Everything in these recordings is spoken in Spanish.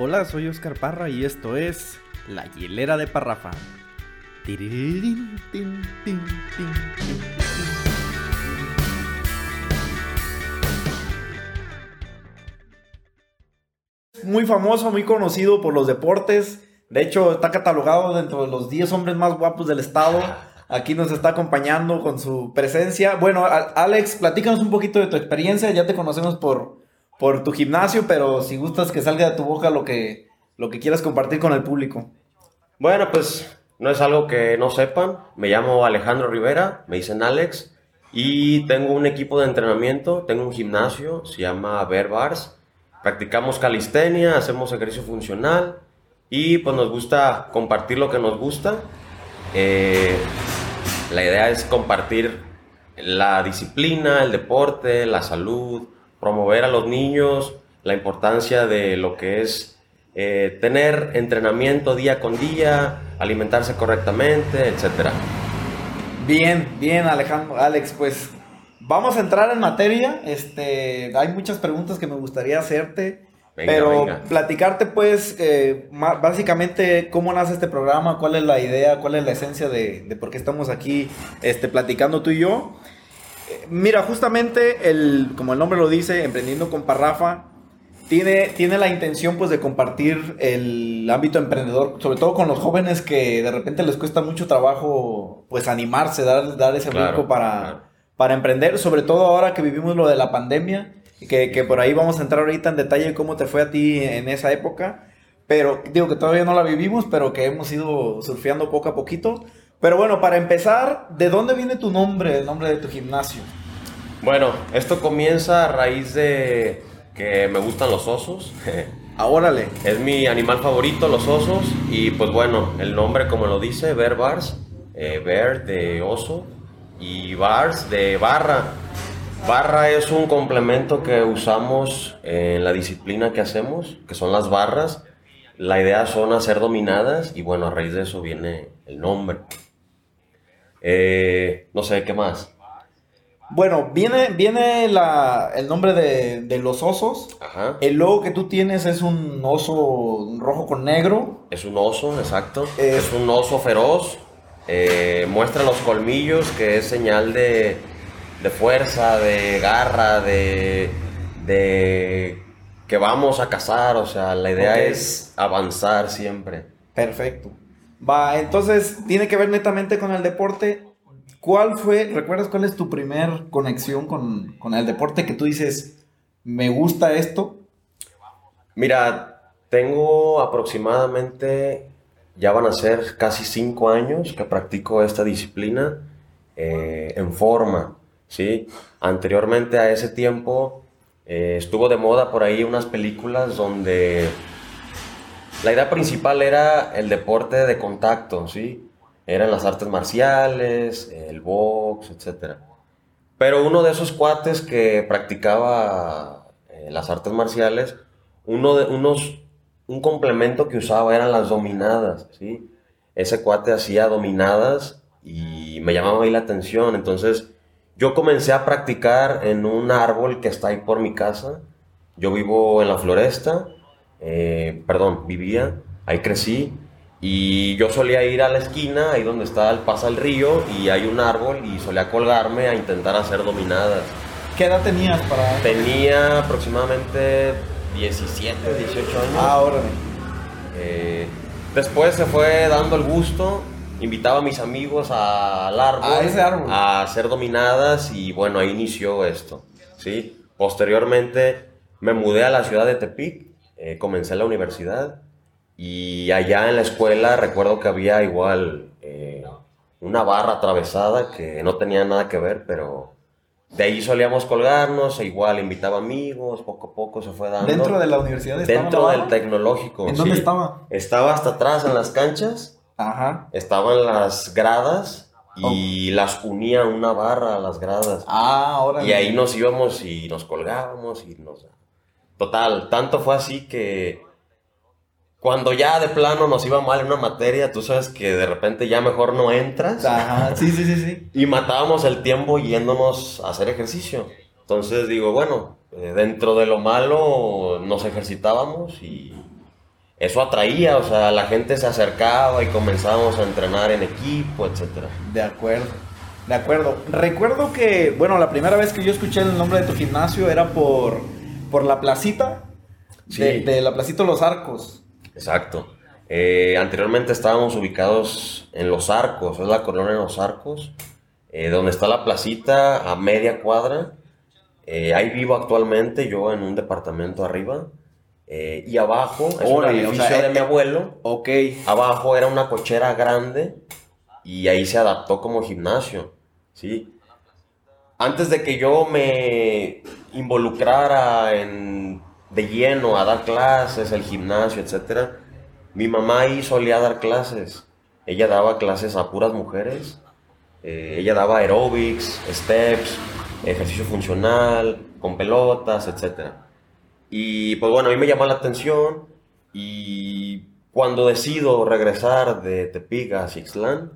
Hola, soy Oscar Parra y esto es La Hielera de Parrafa. Muy famoso, muy conocido por los deportes. De hecho, está catalogado dentro de los 10 hombres más guapos del estado. Aquí nos está acompañando con su presencia. Bueno, Alex, platícanos un poquito de tu experiencia. Ya te conocemos por, por tu gimnasio, pero si gustas que salga de tu boca lo que, lo que quieras compartir con el público. Bueno, pues no es algo que no sepan. Me llamo Alejandro Rivera, me dicen Alex, y tengo un equipo de entrenamiento, tengo un gimnasio, se llama Bear Bars. Practicamos calistenia, hacemos ejercicio funcional y pues nos gusta compartir lo que nos gusta. Eh, la idea es compartir la disciplina, el deporte, la salud, promover a los niños, la importancia de lo que es eh, tener entrenamiento día con día, alimentarse correctamente, etc. Bien, bien, Alejandro, Alex, pues vamos a entrar en materia. Este, hay muchas preguntas que me gustaría hacerte, Venga, pero venga. platicarte, pues, eh, básicamente cómo nace este programa, cuál es la idea, cuál es la esencia de, de por qué estamos aquí, este, platicando tú y yo. Mira, justamente, el, como el nombre lo dice, Emprendiendo con Parrafa, tiene, tiene la intención pues de compartir el ámbito emprendedor, sobre todo con los jóvenes que de repente les cuesta mucho trabajo pues animarse, dar, dar ese Claro, brinco para, claro. para emprender, sobre todo ahora que vivimos lo de la pandemia, que, que por ahí vamos a entrar ahorita en detalle cómo te fue a ti en esa época, pero digo que todavía no la vivimos, pero que hemos ido surfeando poco a poquito. Pero bueno, para empezar, ¿de dónde viene tu nombre, el nombre de tu gimnasio? Bueno, esto comienza a raíz de que me gustan los osos. Ah, órale. Es mi animal favorito, los osos. Y pues bueno, el nombre como lo dice, Bear Bars. eh, bear de oso y Bars de barra. Barra es un complemento que usamos en la disciplina que hacemos, que son las barras. La idea son hacer dominadas y bueno, a raíz de eso viene el nombre. Eh, no sé, ¿qué más? Bueno, viene, viene la, el nombre de, de los osos. Ajá. El logo que tú tienes es un oso rojo con negro. Es un oso, exacto. Es- Es un oso feroz. eh, muestra los colmillos, que es señal de, de fuerza, de garra, de, de que vamos a cazar. O sea, la idea es avanzar siempre. Perfecto. Va, entonces tiene que ver netamente con el deporte. ¿Cuál fue, recuerdas cuál es tu primer conexión con, con el deporte que tú dices, me gusta esto? Mira, tengo aproximadamente, ya van a ser casi cinco años que practico esta disciplina eh, en forma, ¿sí? Anteriormente a ese tiempo eh, estuvo de moda por ahí unas películas donde la idea principal era el deporte de contacto, ¿sí? Eran las artes marciales, el box, etc. Pero uno de esos cuates que practicaba eh, las artes marciales, uno de unos un complemento que usaba eran las dominadas, ¿sí? Ese cuate hacía dominadas y me llamaba ahí la atención, entonces yo comencé a practicar en un árbol que está ahí por mi casa. Yo vivo en la floresta, eh, perdón, vivía, ahí crecí y yo solía ir a la esquina, ahí donde está el pasa el río y hay un árbol y solía colgarme a intentar hacer dominadas. ¿Qué edad tenías para...? Tenía aproximadamente 17, 18 años. Ah, órale. Eh, después se fue dando el gusto, invitaba a mis amigos al árbol, A ese árbol. a hacer dominadas y bueno, ahí inició esto, ¿sí? Posteriormente me mudé a la ciudad de Tepic, eh, comencé la universidad y allá en la escuela recuerdo que había igual eh, una barra atravesada que no tenía nada que ver, pero de ahí solíamos colgarnos, e igual invitaba amigos, poco a poco se fue dando. ¿Dentro de la universidad estaba Dentro del tecnológico. ¿En dónde sí. estaba? Estaba hasta atrás en las canchas, Ajá. estaban las gradas y las unía una barra a las gradas. Ah, órale. Y ahí nos íbamos y nos colgábamos y nos... Total, tanto fue así que cuando ya de plano nos iba mal en una materia, tú sabes que de repente ya mejor no entras. Ajá, sí, sí, sí, sí. Y matábamos el tiempo yéndonos a hacer ejercicio. Entonces digo, bueno, eh, dentro de lo malo nos ejercitábamos y, eso atraía, o sea, la gente se acercaba y comenzábamos a entrenar en equipo, etcétera. De acuerdo. De acuerdo. Recuerdo que, bueno, la primera vez que yo escuché el nombre de tu gimnasio era por, por la placita. De, de la placita Los Arcos. Exacto. Eh, anteriormente estábamos ubicados en Los Arcos, es la colonia de Los Arcos, eh, donde está la placita a media cuadra. Eh, ahí vivo actualmente, yo en un departamento arriba. y abajo es un edificio de mi abuelo. Ok. Abajo era una cochera grande y ahí se adaptó como gimnasio. ¿sí? Antes de que yo me involucrara en, de lleno a dar clases, el gimnasio, etc., mi mamá ahí solía dar clases. Ella daba clases a puras mujeres. Eh, ella daba aerobics, steps, ejercicio funcional, con pelotas, etc. Y pues bueno, a mí me llamó la atención y cuando decido regresar de Tepic a Sixland,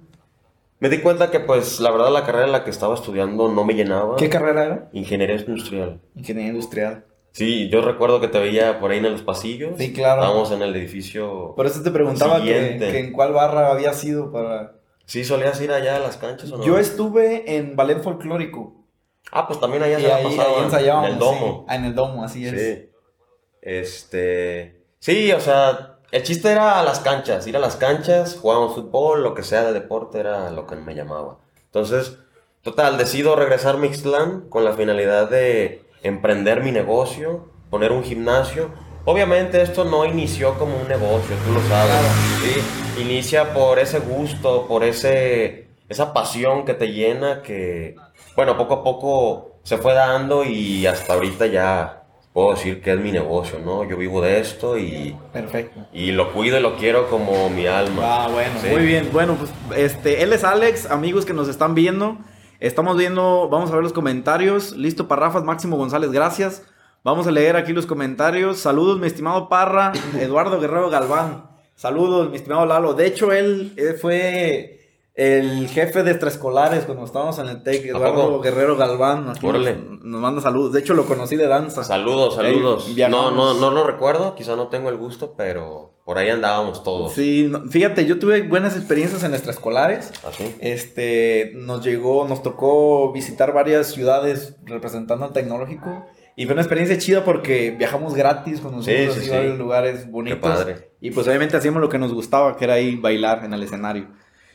me di cuenta que, pues, la verdad, la carrera en la que estaba estudiando no me llenaba. ¿Qué carrera era? Ingeniería industrial. Ingeniería industrial. Sí, yo recuerdo que te veía por ahí en los pasillos. Sí, claro. Estábamos en el edificio. Por eso te preguntaba que, en cuál barra había sido para. Sí, solías ir allá a las canchas o no? Yo estuve en ballet folclórico. Ah, pues también allá se la pasaba. En el domo. Ah, en el domo, así es. Sí. Este. Sí, o sea, el chiste era a las canchas, ir a las canchas, jugábamos fútbol, lo que sea de deporte era lo que me llamaba. Entonces, total, decido regresar a Mixtlán con la finalidad de emprender mi negocio, poner un gimnasio. Obviamente esto no inició como un negocio, tú lo sabes. ¿sí? Inicia por ese gusto, por ese, esa pasión que te llena, que, bueno, poco a poco se fue dando y hasta ahorita ya puedo decir que es mi negocio, ¿no? Yo vivo de esto y... Perfecto. Y lo cuido y lo quiero como mi alma. Ah, bueno, muy bien. Bueno, pues este, él es Alex, amigos que nos están viendo. Estamos viendo, vamos a ver los comentarios. Listo, Parrafas, Máximo González, gracias. Vamos a leer aquí los comentarios. Saludos, mi estimado Parra, Eduardo Guerrero Galván. Saludos, mi estimado Lalo. De hecho, él fue el jefe de extraescolares cuando estábamos en el TEC, Eduardo Guerrero Galván, nos, manda saludos. De hecho, lo conocí de danza. Saludos, saludos. no, no, no lo recuerdo, quizá no tengo el gusto, pero por ahí andábamos todos. Sí, fíjate, yo tuve buenas experiencias en extraescolares. ¿Ah, sí? Este, nos llegó, nos tocó visitar varias ciudades representando al tecnológico. Y fue una experiencia chida porque viajamos gratis, conocimos sí, varios lugares bonitos. Qué padre. Y pues obviamente hacíamos lo que nos gustaba, que era ir bailar en el escenario.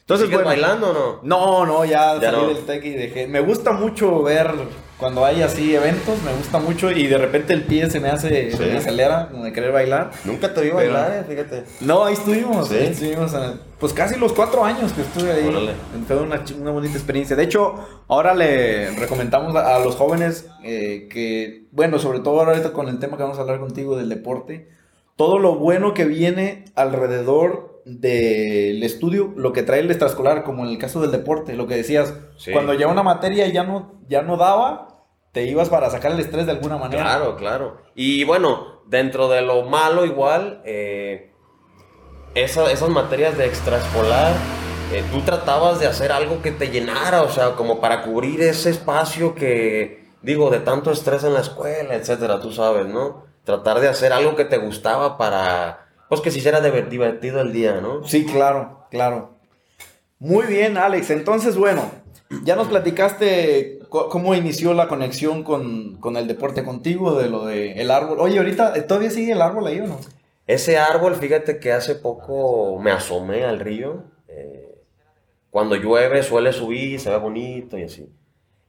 Entonces, ¿Sigues bailando o no? No, no, ya, salí del tech y dejé. Me gusta mucho ver cuando hay así eventos, me gusta mucho y de repente el pie se me hace, se me acelera de querer bailar. Nunca te vi bailar, eh, fíjate. No, ahí estuvimos, ¿Sí? estuvimos pues casi los cuatro años que estuve ahí. Fue una, una, bonita experiencia. De hecho, ahora le recomendamos a, los jóvenes eh, que, bueno, sobre todo ahorita con el tema que vamos a hablar contigo del deporte, todo lo bueno que viene alrededor del estudio, lo que trae el extraescolar, como en el caso del deporte, lo que decías, cuando ya una materia ya no, ya no daba, te ibas para sacar el estrés de alguna manera. Claro, claro. Y bueno, dentro de lo malo igual, eh, esas materias de extraescolar, eh, tú tratabas de hacer algo que te llenara, o sea, como para cubrir ese espacio que, digo, de tanto estrés en la escuela, etcétera, tú sabes, ¿no? Tratar de hacer algo que te gustaba para pues que si será divertido el día, ¿no? Sí, claro, claro. Muy bien, Alex. Entonces, bueno, ya nos platicaste cómo inició la conexión con, el deporte contigo, de lo del el árbol. Oye, ahorita, ¿todavía sigue el árbol ahí o no? Ese árbol, fíjate que hace poco me asomé al río. Eh, cuando llueve suele subir, se ve bonito y así.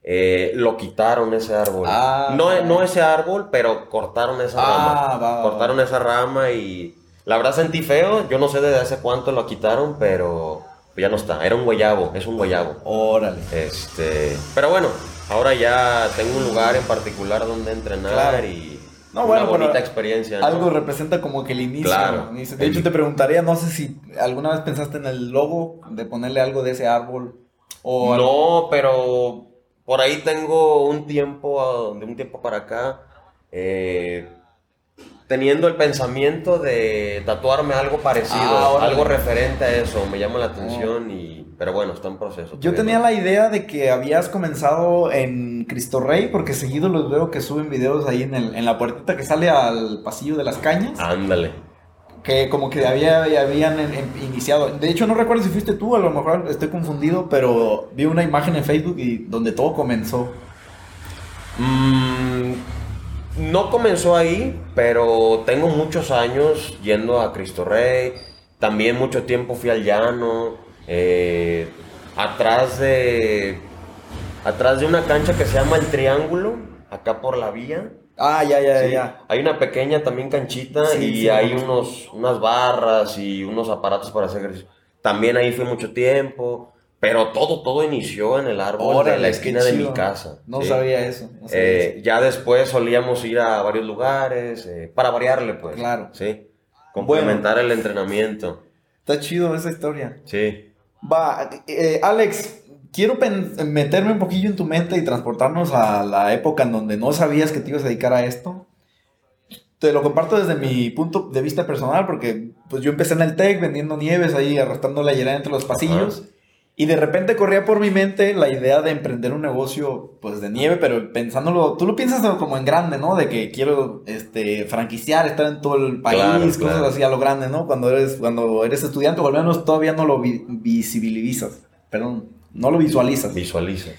Eh, lo quitaron ese árbol. Ah, no, no ese árbol, pero cortaron esa ah, rama. cortaron esa rama y la verdad sentí feo, yo no sé desde hace cuánto lo quitaron, pero ya no está. Era un guayabo, es un guayabo. Órale. Este, pero bueno, ahora ya tengo un lugar en particular donde entrenar y no, una bonita experiencia. Algo representa como que el inicio. Claro. De hecho, te preguntaría, no sé si alguna vez pensaste en el logo de ponerle algo de ese árbol. O no, pero por ahí tengo un tiempo, de un tiempo para acá. Eh, teniendo el pensamiento de tatuarme algo parecido, ah, algo referente a eso, me llama la atención y pero bueno, está en proceso. Yo tenía la idea de que habías comenzado en Cristo Rey porque seguido los veo que suben videos ahí en, el, en la puertita que sale al pasillo de las cañas. Ándale. que como que había, habían iniciado. De hecho, no recuerdo si fuiste tú, a lo mejor estoy confundido, pero vi una imagen en Facebook y donde todo comenzó. Mm, no comenzó ahí, pero tengo muchos años yendo a Cristo Rey. También mucho tiempo fui al llano. Eh, atrás de. Atrás de una cancha que se llama El Triángulo, acá por la vía. Ah, ya, ya, ya. Hay una pequeña también canchita y hay unos, unas barras y unos aparatos para hacer ejercicio. También ahí fue mucho tiempo. Pero todo, todo inició en el árbol de la esquina de mi casa. No sabía eso. Eh, ya después solíamos ir a varios lugares, eh, para variarle, pues. Claro. Sí. Complementar el entrenamiento. Está chido esa historia. Sí. Va, eh, Alex, quiero meterme un poquillo en tu mente y transportarnos a la época en donde no sabías que te ibas a dedicar a esto. Te lo comparto desde mi punto de vista personal porque pues yo empecé en el TEC vendiendo nieves ahí, arrastrando la hielera entre los pasillos. Y de repente corría por mi mente la idea de emprender un negocio, pues, de nieve, pero pensándolo, tú lo piensas como en grande, ¿no? De que quiero, este, franquiciar, estar en todo el país, cosas así a lo grande, ¿no? Cuando eres, cuando eres estudiante, o al menos todavía no lo visibilizas, perdón, no lo visualizas. Visualiza.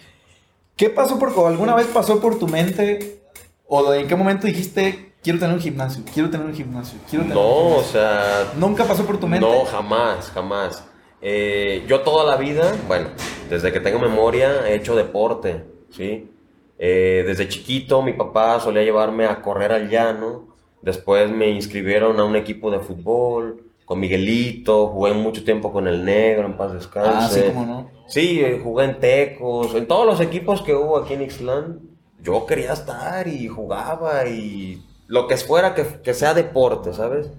¿Qué pasó por, alguna vez pasó por tu mente, o en qué momento dijiste, quiero tener un gimnasio, quiero tener un gimnasio, quiero tener No, o sea... ¿Nunca pasó por tu mente? No, jamás, jamás. Eh, yo toda la vida, bueno, desde que tengo memoria, he hecho deporte, ¿sí? Eh, desde chiquito mi papá solía llevarme a correr al llano, después me inscribieron a un equipo de fútbol, con Miguelito, jugué mucho tiempo con el negro, en paz descanse. Ah, sí, cómo no. Sí, eh, jugué en Tecos, en todos los equipos que hubo aquí en Ixtlán, yo quería estar y jugaba y lo que fuera que, que sea deporte, ¿sabes?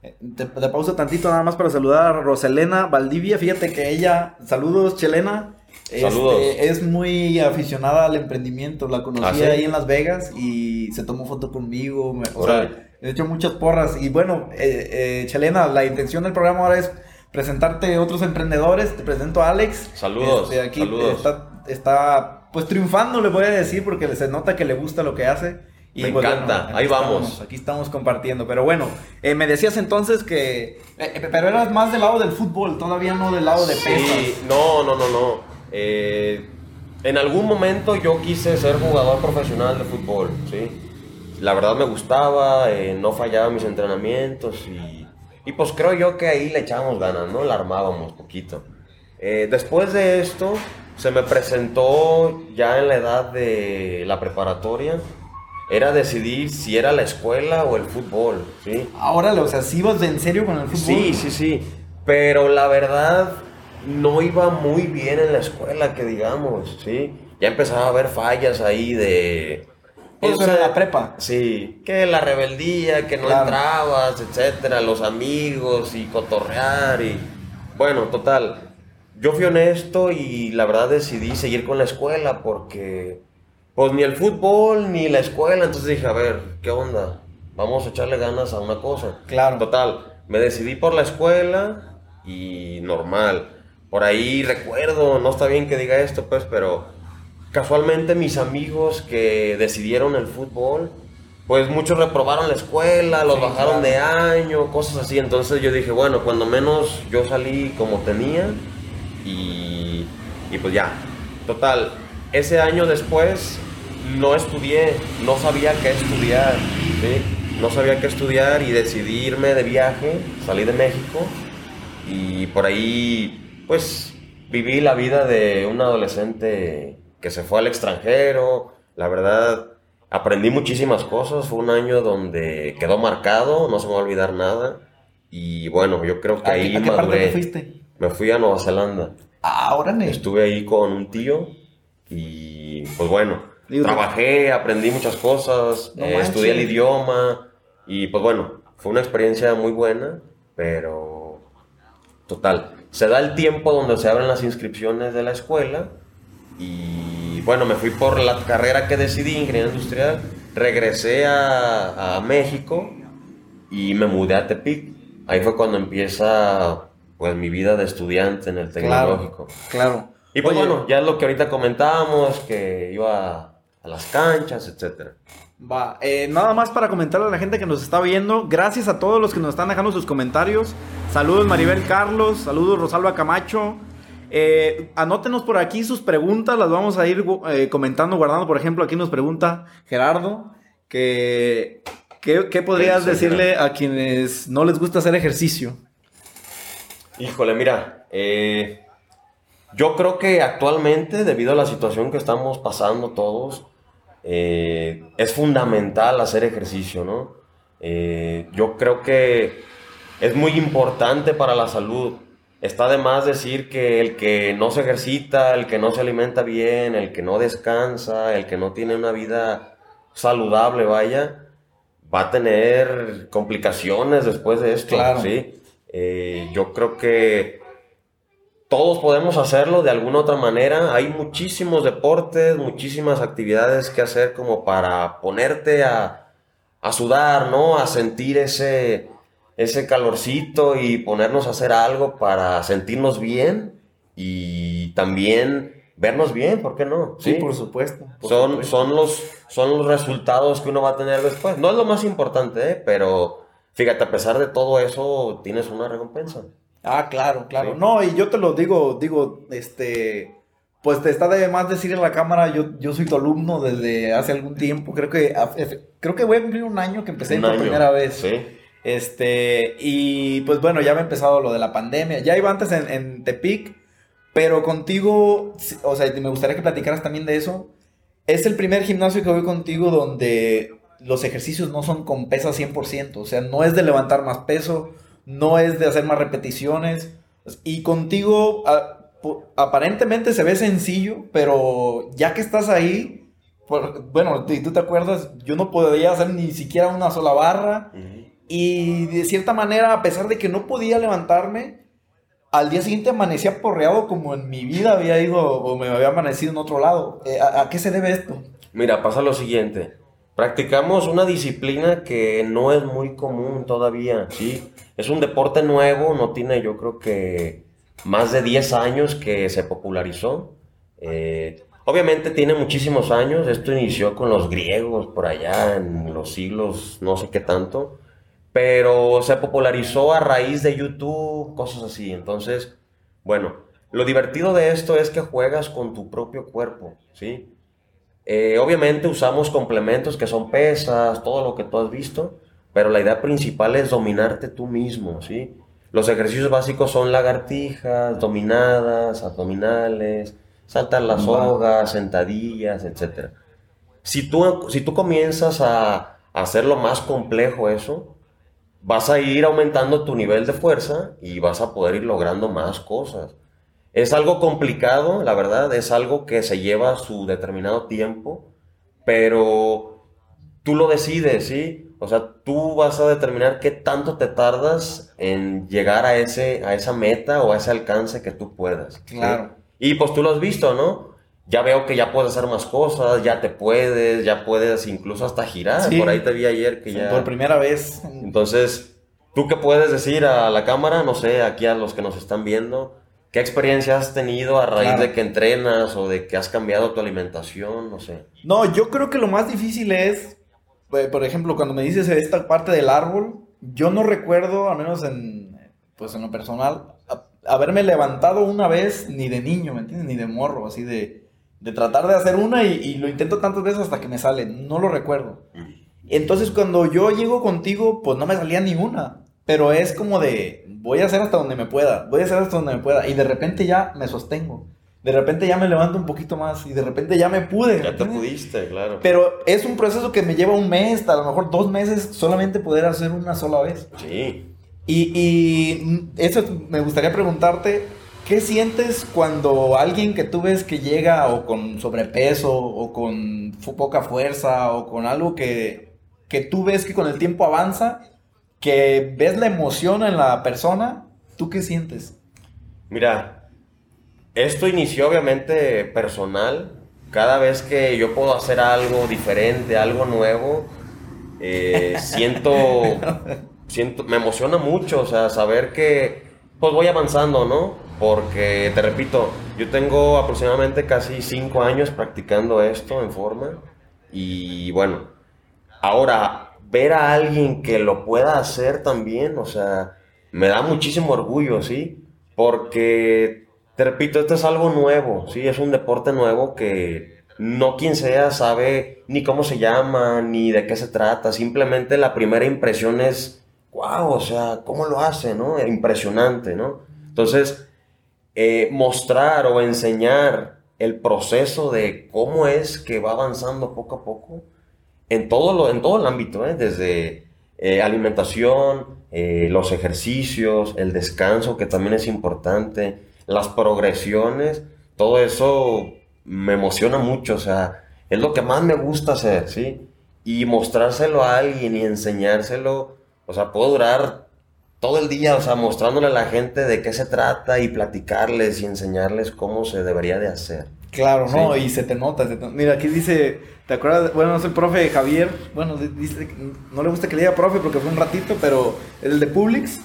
Te, pausa tantito nada más para saludar a Roselena Valdivia. Fíjate que ella, saludos Chelena, este, es muy aficionada al emprendimiento. La conocí ¿Ah, ahí en Las Vegas y se tomó foto conmigo. Me, o he hecho muchas porras. Y bueno, eh, eh, Chelena, la intención del programa ahora es presentarte otros emprendedores. Te presento a Alex. Saludos. Este, aquí Está, está pues triunfando, le voy a decir, porque se nota que le gusta lo que hace. Me pues, encanta, ahí vamos. aquí estamos compartiendo. Pero bueno, eh, me decías entonces que. Eh, eh, pero eras más del lado del fútbol, todavía no del lado de sí, No, no, no, no. en algún momento yo quise ser jugador profesional de fútbol, ¿sí? La verdad me gustaba, no fallaba mis entrenamientos y, y, pues creo yo que ahí le echábamos ganas, ¿no? La armábamos poquito. después de esto, se me presentó ya en la edad de la preparatoria era decidir si era la escuela o el fútbol, ¿sí? Ahora, o sea, ¿sí ibas en serio con el fútbol? Sí, sí, sí. Pero la verdad, no iba muy bien en la escuela, que digamos, ¿sí? Ya empezaba a haber fallas ahí de... Eso era la prepa. Sí, que la rebeldía, que no entrabas, etcétera, los amigos y cotorrear y... Bueno, total. Yo fui honesto y la verdad decidí seguir con la escuela porque pues ni el fútbol ni la escuela. Entonces dije, a ver, ¿qué onda? Vamos a echarle ganas a una cosa. Claro. Total, me decidí por la escuela y normal. Por ahí recuerdo, no está bien que diga esto, pues, pero casualmente mis amigos que decidieron el fútbol, pues muchos reprobaron la escuela, los bajaron de año, cosas así. Entonces yo dije, bueno, cuando menos yo salí como tenía y, y pues ya. Total, ese año después no estudié, no sabía qué estudiar, no sabía qué estudiar y decidí irme de viaje, salí de México y por ahí pues viví la vida de un adolescente que se fue al extranjero, la verdad aprendí muchísimas cosas, fue un año donde quedó marcado, no se me va a olvidar nada y bueno, yo creo que ahí maduré. fuiste? Me fui a Nueva Zelanda. Ah, órale. Estuve ahí con un tío y pues bueno, Trabajé, aprendí muchas cosas, eh, estudié el idioma y pues bueno, fue una experiencia muy buena, pero total. Se da el tiempo donde se abren las inscripciones de la escuela y bueno, me fui por la carrera que decidí, ingeniería industrial, regresé a, México y me mudé a Tepic. Ahí fue cuando empieza pues mi vida de estudiante en el tecnológico. Claro. Y pues bueno, ya es lo que ahorita comentábamos, que iba las canchas, etcétera. Va, eh, nada más para comentarle a la gente que nos está viendo. Gracias a todos los que nos están dejando sus comentarios. Saludos Maribel Carlos, saludos Rosalba Camacho. Eh, anótenos por aquí sus preguntas, las vamos a ir eh, comentando, guardando. Por ejemplo, aquí nos pregunta Gerardo que ¿qué, podrías decirle a quienes no les gusta hacer ejercicio? Híjole, mira, yo creo que actualmente, debido a la situación que estamos pasando todos, eh, es fundamental hacer ejercicio, ¿no? Eh, yo creo que es muy importante para la salud. Está de más decir que el que no se ejercita, el que no se alimenta bien, el que no descansa, el que no tiene una vida saludable, vaya, va a tener complicaciones después de esto, ¿sí? Eh, yo creo que todos podemos hacerlo de alguna otra manera. Hay muchísimos deportes, muchísimas actividades que hacer como para ponerte a, sudar, ¿no? A sentir ese, ese calorcito y ponernos a hacer algo para sentirnos bien y también vernos bien, ¿por qué no? Sí, por supuesto. son, Son, los, son los resultados que uno va a tener después. No es lo más importante, ¿eh? pero fíjate, a pesar de todo eso, tienes una recompensa. Ah, claro, claro. No, y yo te lo digo, digo, este, pues te está de más decir en la cámara, yo, yo soy tu alumno desde hace algún tiempo, creo que, creo que voy a cumplir un año que empecé por primera vez. Sí. Este, y pues bueno, ya me ha empezado lo de la pandemia, ya iba antes en, en Tepic, pero contigo, o sea, me gustaría que platicaras también de eso. Es el primer gimnasio que voy contigo donde los ejercicios no son con pesas 100%, o sea, no es de levantar más peso, no es de hacer más repeticiones. Y contigo aparentemente se ve sencillo, pero ya que estás ahí, bueno, y tú te acuerdas, yo no podía hacer ni siquiera una sola barra. Y de cierta manera, a pesar de que no podía levantarme, al día siguiente amanecía porreado como en mi vida había ido o me había amanecido en otro lado. Eh, ¿A, qué se debe esto? Mira, pasa lo siguiente. Practicamos una disciplina que no es muy común todavía, ¿sí? Es un deporte nuevo, no tiene yo creo que más de 10 años que se popularizó. Eh, obviamente tiene muchísimos años, esto inició con los griegos por allá en los siglos no sé qué tanto, pero se popularizó a raíz de YouTube, cosas así. Entonces, bueno, lo divertido de esto es que juegas con tu propio cuerpo, ¿sí? Eh, obviamente usamos complementos que son pesas, todo lo que tú has visto, pero la idea principal es dominarte tú mismo, ¿sí? Los ejercicios básicos son lagartijas, dominadas, abdominales, saltar las sogas, sentadillas, etc. Si tú, si tú comienzas a, a hacerlo más complejo eso, vas a ir aumentando tu nivel de fuerza y vas a poder ir logrando más cosas. Es algo complicado, la verdad, es algo que se lleva su determinado tiempo, pero tú lo decides, ¿sí? O sea, tú vas a determinar qué tanto te tardas en llegar a, ese, a esa meta o a ese alcance que tú puedas. Claro. Y pues tú lo has visto, ¿no? Ya veo que ya puedes hacer más cosas, ya te puedes, ya puedes incluso hasta girar. Por ahí te vi ayer que ya... Por primera vez. Entonces, ¿tú qué puedes decir a la cámara? No sé, aquí a los que nos están viendo ¿Qué experiencia has tenido a raíz de que entrenas o de que has cambiado tu alimentación? No sé. No, yo creo que lo más difícil es, por ejemplo, cuando me dices esta parte del árbol, yo no recuerdo, al menos en, pues en lo personal, haberme levantado una vez ni de niño, ¿me entiendes? Ni de morro, así de, de tratar de hacer una y, lo intento tantas veces hasta que me sale. No lo recuerdo. Entonces cuando yo llego contigo, pues no me salía ni una. Pero es como de, voy a hacer hasta donde me pueda, voy a hacer hasta donde me pueda. Y de repente ya me sostengo. De repente ya me levanto un poquito más y de repente ya me pude. Ya te pudiste, claro. Pero es un proceso que me lleva un mes, a lo mejor dos meses, solamente poder hacer una sola vez. Sí. Y, y eso me gustaría preguntarte, ¿qué sientes cuando alguien que tú ves que llega o con sobrepeso o con poca fuerza o con algo que, que tú ves que con el tiempo avanza que ves la emoción en la persona, ¿tú qué sientes? Mira, esto inició obviamente personal. Cada vez que yo puedo hacer algo diferente, algo nuevo, eh, siento, siento, me emociona mucho, o sea, saber que pues voy avanzando, ¿no? Porque, te repito, yo tengo aproximadamente casi cinco años practicando esto en forma y bueno, Ahora, ver a alguien que lo pueda hacer también, o sea, me da muchísimo orgullo, ¿sí? Porque, te repito, esto es algo nuevo, ¿sí? Es un deporte nuevo que no quien sea sabe ni cómo se llama, ni de qué se trata. Simplemente la primera impresión es, wow, o sea, ¿cómo lo hace, no? Impresionante, ¿no? Entonces, eh, mostrar o enseñar el proceso de cómo es que va avanzando poco a poco en todo, lo, en todo el ámbito, ¿eh? desde eh, alimentación, los ejercicios, el descanso, que también es importante, las progresiones, todo eso me emociona mucho, o sea, es lo que más me gusta hacer, ¿sí? Y mostrárselo a alguien y enseñárselo, o sea, puedo durar todo el día, o sea, mostrándole a la gente de qué se trata y platicarles y enseñarles cómo se debería de hacer. Claro, ¿no? Y se te nota. Mira, aquí dice, ¿te acuerdas? Bueno, no el profe Javier, bueno, dice, no le gusta que le diga profe porque fue un ratito, pero el de Publix,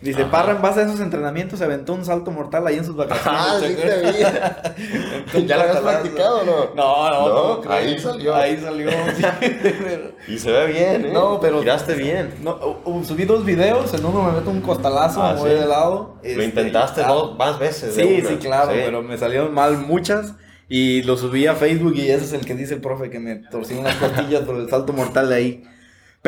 Dice, Parra en base a esos entrenamientos se aventó un salto mortal ahí en sus vacaciones. Ah, sí te vi. ¿Ya lo habías practicado o no? No, no, no, ahí salió. Ahí salió, Y se ve bien, ¿eh? No, pero... Tiraste bien. No, subí dos videos, en uno me meto un costalazo, ah, muy de lado. Lo este, intentaste dos, más veces. Sí, sí, claro, pero me salieron mal muchas. Y lo subí a Facebook y ese es el que dice el profe que me torcí unas costillas por el salto mortal de ahí.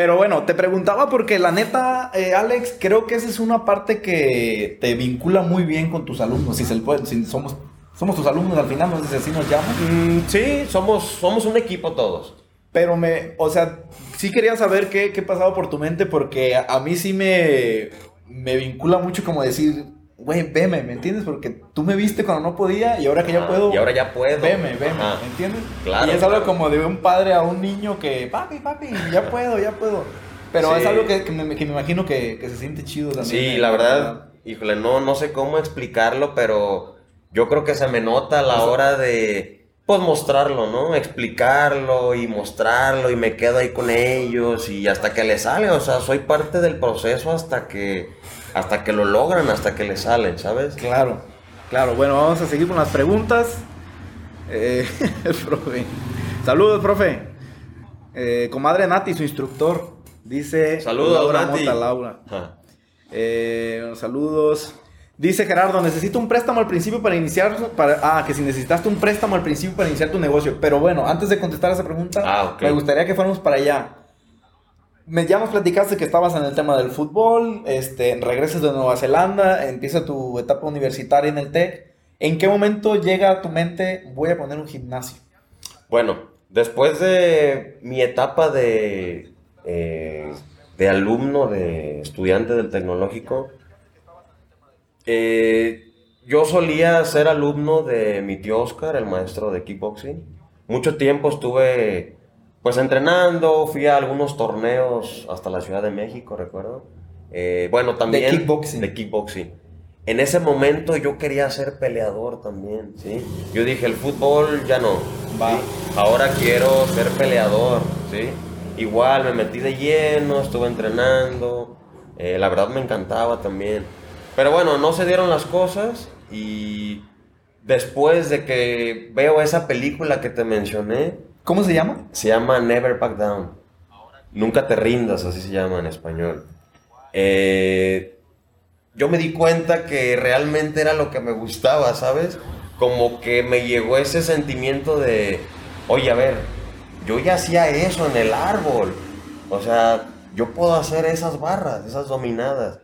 Pero bueno, te preguntaba porque la neta, eh, Alex, creo que esa es una parte que te vincula muy bien con tus alumnos. Si, se puede, si somos, somos tus alumnos al final, no sé si así nos llaman. Mm, sí, somos, somos un equipo todos. Pero me, o sea, sí quería saber qué, qué pasaba por tu mente porque a, a mí sí me, me vincula mucho como decir, güey, veme, ¿me entiendes? Porque tú me viste cuando no podía y ahora que ya puedo. Y ahora ya puedo. Veme, veme, ¿me entiendes? Claro. Y es algo como de un padre a un niño que, papi, papi, ya puedo, ya puedo. Pero es algo que, que, me, que, me, imagino que, se siente chido también. Sí, la verdad, híjole, no, no sé cómo explicarlo, pero yo creo que se me nota a la hora de, pues, mostrarlo, ¿no? Explicarlo y mostrarlo y me quedo ahí con ellos y hasta que les sale, o sea, soy parte del proceso hasta que hasta que lo logran, hasta que le salen, ¿sabes? Claro, claro. Bueno, vamos a seguir con las preguntas. Eh, profe. Saludos, profe. Eh, comadre Nati, su instructor, dice... Saludos, Nati. Laura. Eh, saludos. Dice Gerardo, necesito un préstamo al principio para iniciar, para, ah, que si necesitaste un préstamo al principio para iniciar tu negocio. Pero bueno, antes de contestar esa pregunta, ah, me gustaría que fuéramos para allá me ya platicaste que estabas en el tema del fútbol, este, regresas de Nueva Zelanda, empieza tu etapa universitaria en el TEC. ¿En qué momento llega a tu mente voy a poner un gimnasio? Bueno, después de mi etapa de, eh, de alumno, de estudiante del tecnológico, eh, yo solía ser alumno de mi tío Oscar, el maestro de kickboxing. Mucho tiempo estuve pues entrenando, fui a algunos torneos hasta la Ciudad de México, recuerdo. Eh, bueno, también... De kickboxing. De kickboxing. En ese momento yo quería ser peleador también, ¿sí? Yo dije, el fútbol ya no. Va. Ahora quiero ser peleador, ¿sí? Igual me metí de lleno, estuve entrenando. Eh, la verdad me encantaba también. Pero bueno, no se dieron las cosas y después de que veo esa película que te mencioné, ¿Cómo se llama? Se llama Never Back Down. Nunca te rindas, así se llama en español. Eh, yo me di cuenta que realmente era lo que me gustaba, ¿sabes? Como que me llegó ese sentimiento de, oye, a ver, yo ya hacía eso en el árbol. O sea, yo puedo hacer esas barras, esas dominadas.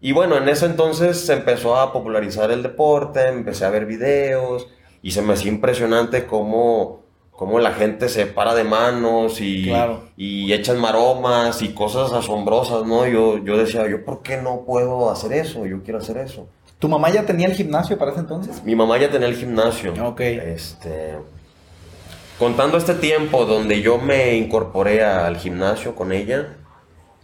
Y bueno, en eso entonces se empezó a popularizar el deporte, empecé a ver videos y se me hacía impresionante cómo cómo la gente se para de manos y, y echan maromas y cosas asombrosas, ¿no? Yo, yo decía, ¿yo por qué no puedo hacer eso? Yo quiero hacer eso. ¿Tu mamá ya tenía el gimnasio para ese entonces? Mi mamá ya tenía el gimnasio. Ok. Este, contando este tiempo donde yo me incorporé al gimnasio con ella,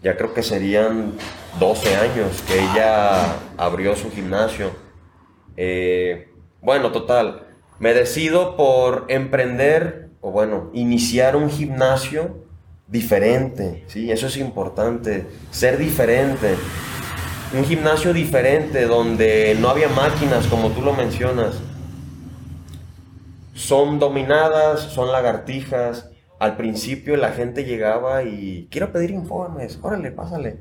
ya creo que serían 12 años que ella abrió su gimnasio. Eh, bueno, total, me decido por emprender o bueno, iniciar un gimnasio diferente, ¿sí? Eso es importante, ser diferente. Un gimnasio diferente donde no había máquinas, como tú lo mencionas. Son dominadas, son lagartijas, al principio la gente llegaba y quiero pedir informes, órale, pásale.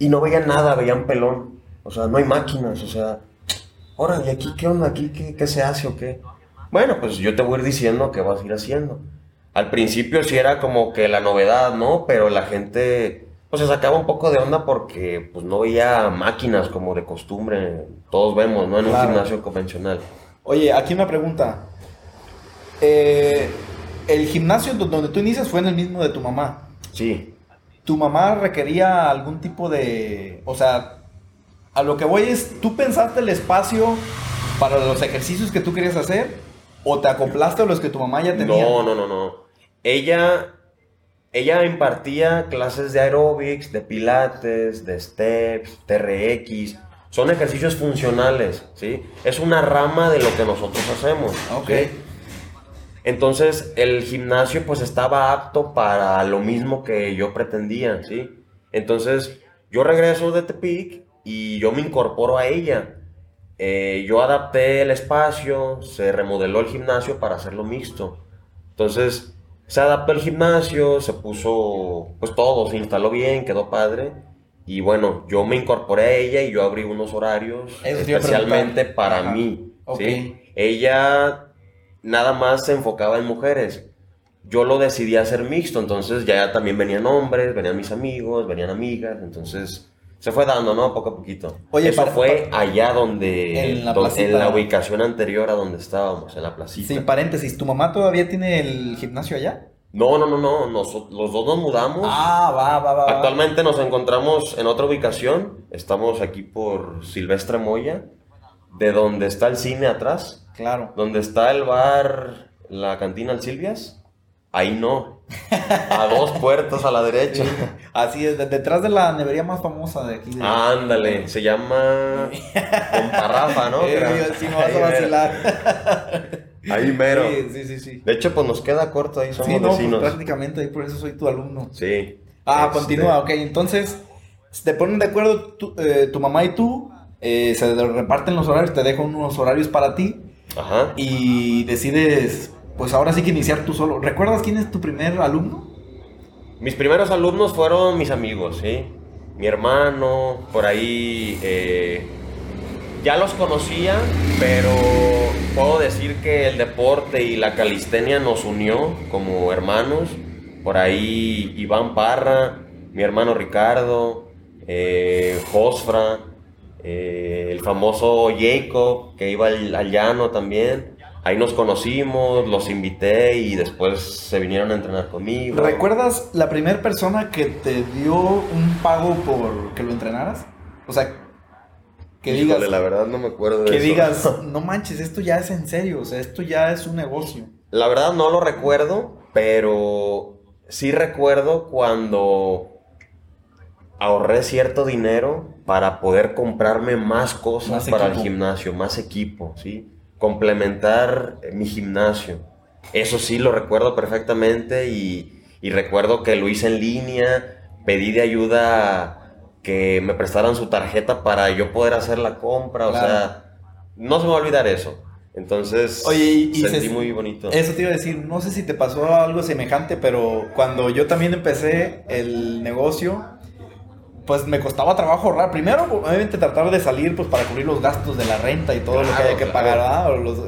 Y no veían nada, veían pelón. O sea, no hay máquinas, o sea, órale, aquí qué onda, aquí qué, qué se hace o qué. Bueno, pues yo te voy a ir diciendo qué vas a ir haciendo. Al principio sí era como que la novedad, ¿no? Pero la gente pues se sacaba un poco de onda porque pues no veía máquinas como de costumbre, todos vemos, ¿no? En un Claro. gimnasio convencional. Oye, aquí una pregunta. Eh, el gimnasio do- donde tú inicias fue en el mismo de tu mamá. Sí, ¿Tu mamá requería algún tipo de... O sea, a lo que voy es, ¿tú pensaste el espacio para los ejercicios que tú querías hacer? ¿O te acoplaste a los que tu mamá ya tenía? No, no, no, no. Ella, ella impartía clases de aeróbics, de pilates, de steps, TRX. Son ejercicios funcionales, ¿sí? Es una rama de lo que nosotros hacemos. Ok. ¿sí? Entonces, el gimnasio pues estaba apto para lo mismo que yo pretendía, ¿sí? Entonces, yo regreso de Tepic y yo me incorporo a ella. Eh, yo adapté el espacio, se remodeló el gimnasio para hacerlo mixto. Entonces, se adaptó el gimnasio, se puso, pues todo, se instaló bien, quedó padre. Y bueno, yo me incorporé a ella y yo abrí unos horarios Eso especialmente para Ajá. mí. ¿sí? Ella nada más se enfocaba en mujeres. Yo lo decidí hacer mixto, entonces ya también venían hombres, venían mis amigos, venían amigas, entonces se fue dando, ¿no? Poco a poquito. Oye, Eso para- fue allá donde, En la placita. en la ubicación anterior a donde estábamos, en la placita. Sí, paréntesis, ¿tu mamá todavía tiene el gimnasio allá? No, no, no, no, noso- los dos nos mudamos. Ah, va, va, va. va. Actualmente nos encontramos en otra ubicación. Estamos aquí por Silvestre Moya, de donde está el cine atrás, Claro. donde está el bar, la cantina El Silvias. Ahí no. A dos puertas a la derecha. Así es, de- detrás de la nevería más famosa de aquí. De... Ándale, se llama Comparrafa, ¿no? Eh, sí, me vas a vacilar. Ahí mero. Sí, sí, sí. sí. De hecho, pues nos queda corto ahí, somos Sí, no, pues, vecinos. prácticamente ahí por eso soy tu alumno. Sí. Ah, Este, continúa, ok. Entonces, te ponen de acuerdo tu, eh, tu mamá y tú, eh, se reparten los horarios, te dejan unos horarios para ti Ajá. y decides, pues ahora sí que iniciar tú solo. ¿Recuerdas quién es tu primer alumno? Mis primeros alumnos fueron mis amigos, ¿sí? Mi hermano, por ahí eh, ya los conocía, pero puedo decir que el deporte y la calistenia nos unió como hermanos. Por ahí Iván Parra, mi hermano Ricardo, eh, Josfra, eh, el famoso Jacob que iba al, al llano también. Ahí nos conocimos, los invité y después se vinieron a entrenar conmigo. ¿Recuerdas la primera persona que te dio un pago por que lo entrenaras? O sea, que Híjole, digas, la verdad no me acuerdo de que eso. digas, no manches, esto ya es en serio, o sea, esto ya es un negocio. La verdad no lo recuerdo, pero sí recuerdo cuando ahorré cierto dinero para poder comprarme más cosas Más para el gimnasio, más equipo, ¿sí? Complementar eh, mi gimnasio. Eso sí lo recuerdo perfectamente y, y recuerdo que lo hice en línea, pedí de ayuda que me prestaran su tarjeta para yo poder hacer la compra, o sea, no se me va a olvidar eso. Entonces, Oye, y sentí se- muy bonito. Eso te iba a decir, no sé si te pasó algo semejante, pero cuando yo también empecé el negocio, pues me costaba trabajo ahorrar. Primero, obviamente, tratar de salir pues para cubrir los gastos de la renta y todo lo que Claro, hay que claro. pagar, ¿verdad? O los-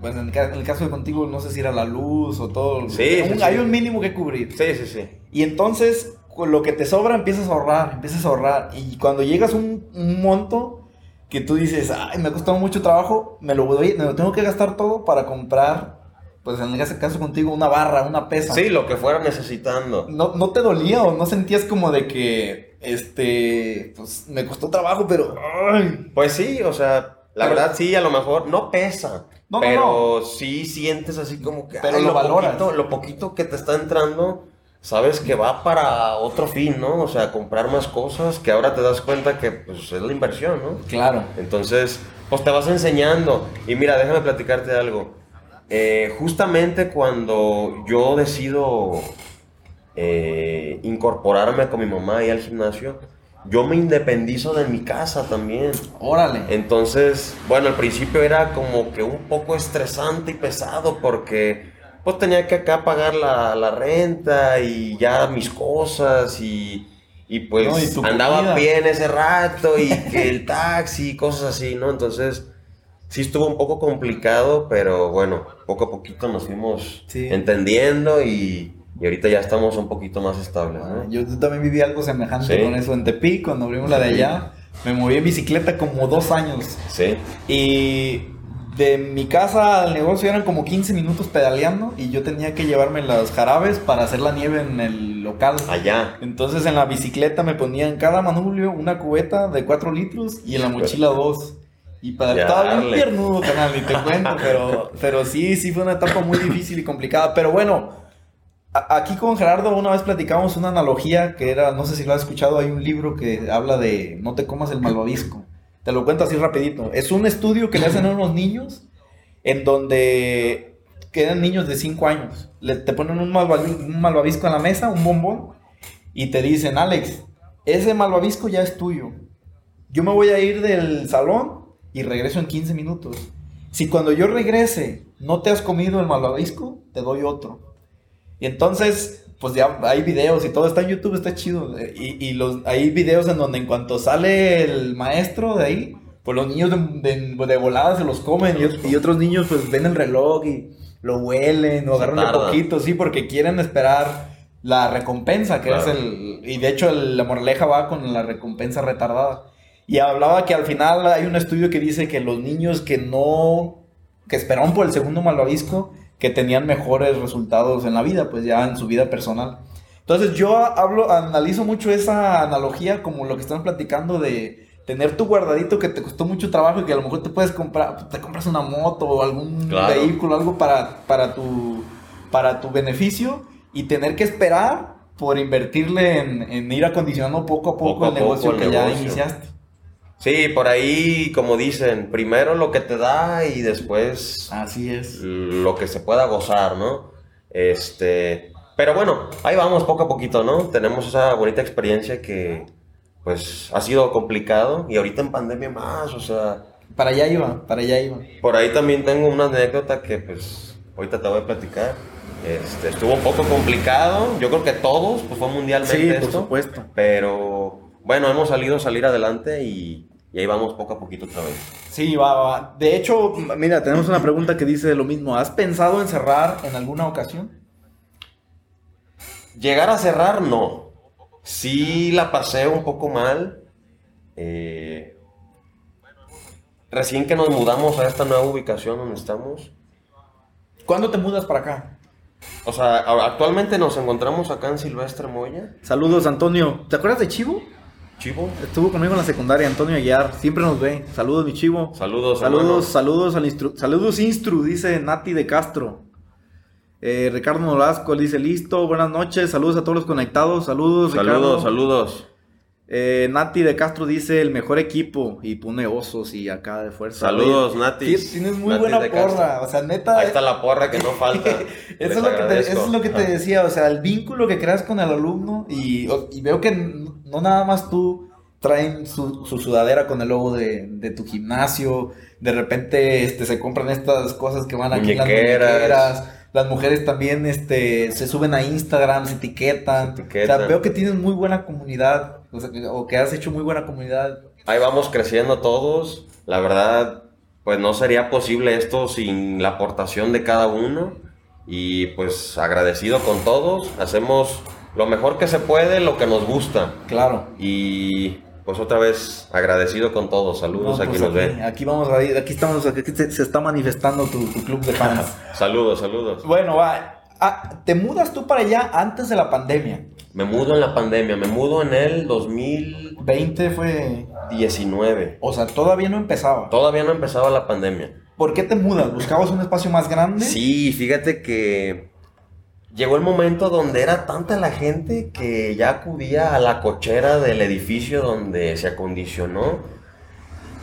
pues en el, caso de contigo, no sé si era la luz o todo. Sí, Un- sí, Hay sí. un mínimo que cubrir. Sí, sí, sí. Y entonces, con lo que te sobra, empiezas a ahorrar, empiezas a ahorrar. Y cuando llegas a un, un monto que tú dices, ay, me ha costado mucho trabajo, me lo, voy, me lo tengo que gastar todo para comprar, pues en el caso- caso contigo, una barra, una pesa. Sí, lo que fuera necesitando. ¿No, ¿No te dolía o no sentías como de que, este, pues me costó trabajo, pero, ay, Pues sí, o sea, la Pero- verdad sí, a lo mejor no pesa. No, no, pero sí sientes así como que Pero ay, lo valoras. Poquito, lo poquito que te está entrando, sabes que va para otro fin, ¿no? O sea, comprar más cosas que ahora te das cuenta que pues es la inversión, ¿no? claro. Entonces, pues te vas enseñando. Y mira, déjame platicarte algo. Eh, justamente cuando yo decido eh, incorporarme con mi mamá ahí al gimnasio, yo me independizo de mi casa también. Órale. Entonces, bueno, al principio era como que un poco estresante y pesado porque pues tenía que acá pagar la, la renta y ya mis cosas y, y pues No, y andaba comida. a pie en ese rato y que el taxi, cosas así, ¿no? Entonces sí estuvo un poco complicado, pero bueno, poco a poquito nos fuimos Sí. entendiendo y, y ahorita ya estamos un poquito más estables, ¿no? Yo también viví algo semejante Sí. con eso en Tepic, cuando abrimos la de allá. Me moví en bicicleta como dos años. Sí, Y de mi casa al negocio eran como 15 minutos pedaleando y yo tenía que llevarme las jarabes para hacer la nieve en el local. allá. Entonces en la bicicleta me ponía en cada manubrio una cubeta de 4 litros y en la mochila dos. Y para estaba bien piernudo, canal, ni te cuento, pero, pero sí, sí fue una etapa muy difícil y complicada. Pero bueno, aquí con Gerardo una vez platicamos una analogía que era, no sé si lo has escuchado, hay un libro que habla de no te comas el malvavisco. Te lo cuento así rapidito. Es un estudio que le hacen a unos niños en donde quedan niños de 5 años. Le, te ponen un, un malvavisco en la mesa, un bombón, y te dicen, Alex, ese malvavisco ya es tuyo. Yo me voy a ir del salón y regreso en 15 minutos. Si cuando yo regrese no te has comido el malvavisco, te doy otro. Y entonces, pues ya hay videos y todo está en YouTube, está chido. Y, y los, hay videos en donde en cuanto sale el maestro de ahí, pues los niños de, de, de volada se los comen y, ot- y otros niños pues ven el reloj y lo huelen o agarran de tardan. poquito, sí, porque quieren esperar la recompensa, que Claro. es el... Y de hecho el- la moraleja va con la recompensa retardada. Y hablaba que al final hay un estudio que dice que los niños que no... que esperaron por el segundo malvavisco, que tenían mejores resultados en la vida, pues ya en su vida personal. Entonces yo hablo, analizo mucho esa analogía como lo que estamos platicando de tener tu guardadito que te costó mucho trabajo y que a lo mejor te puedes comprar, te compras una moto o algún Claro. vehículo, algo para, para, tu, para tu beneficio y tener que esperar por invertirle en, en ir acondicionando poco a poco, el negocio poco el que ya iniciaste. Sí, por ahí, como dicen, primero lo que te da y después Así es. lo que se pueda gozar, ¿no? Este, pero bueno, ahí vamos poco a poquito, ¿no? Tenemos esa bonita experiencia que, pues, ha sido complicado y ahorita en pandemia más, o sea, Para allá iba, para allá iba. por ahí también tengo una anécdota que, pues, ahorita te voy a platicar. Este, estuvo un poco complicado, yo creo que todos, pues fue mundialmente Sí, por esto, supuesto. pero bueno, hemos salido salir adelante y, y ahí vamos poco a poquito otra vez. Sí, va, va. De hecho, mira, tenemos una pregunta que dice lo mismo. ¿Has pensado en cerrar en alguna ocasión? Llegar a cerrar, no. Sí la pasé un poco mal. Eh, recién que nos mudamos a esta nueva ubicación donde estamos. ¿Cuándo te mudas para acá? O sea, a- actualmente nos encontramos acá en Silvestre Moya. Saludos, Antonio. ¿Te acuerdas de Chivo? Chivo. Estuvo conmigo en la secundaria, Antonio Aguiar. Siempre nos ve. Saludos, mi Chivo. Saludos, Saludos, hermano. saludos al instru. Saludos, Instru, dice Nati de Castro. Eh, Ricardo Nolasco dice listo. Buenas noches. Saludos a todos los conectados. Saludos, Ricardo. Saludos, saludos. Eh, Nati de Castro dice el mejor equipo y pone osos y acá de fuerza. Saludos, Oye, Nati. Tienes muy Nati buena porra. O sea, neta. Ahí está la porra que no falta. Eso es, lo que te, eso es lo que te Ajá. decía, o sea, el vínculo que creas con el alumno y, veo que no nada más tú traen su, su sudadera con el logo de, de tu gimnasio, de repente este, se compran estas cosas que van aquí en las Muñequeras. muñequeras, las mujeres también este, se suben a Instagram, se etiquetan, Se etiquetan. o sea, veo que tienes muy buena comunidad, o, sea, que- o que has hecho muy buena comunidad. Ahí vamos creciendo todos. La verdad, pues no sería posible esto sin la aportación de cada uno. Y pues agradecido con todos. Hacemos lo mejor que se puede, lo que nos gusta. Claro. Y pues otra vez agradecido con todos. Saludos No, a pues quien nos aquí, ve. aquí vamos a ir, aquí estamos, aquí se, se está manifestando tu, tu club de fans. Saludos, saludos. Bueno, va. Ah, te mudas tú para allá antes de la pandemia. Me mudo en la pandemia. Me mudo en el 2019. 20 fue. O sea, todavía no empezaba. Todavía no empezaba la pandemia. ¿Por qué te mudas? ¿Buscabas un espacio más grande? Sí, fíjate que llegó el momento donde era tanta la gente que ya acudía a la cochera del edificio donde se acondicionó.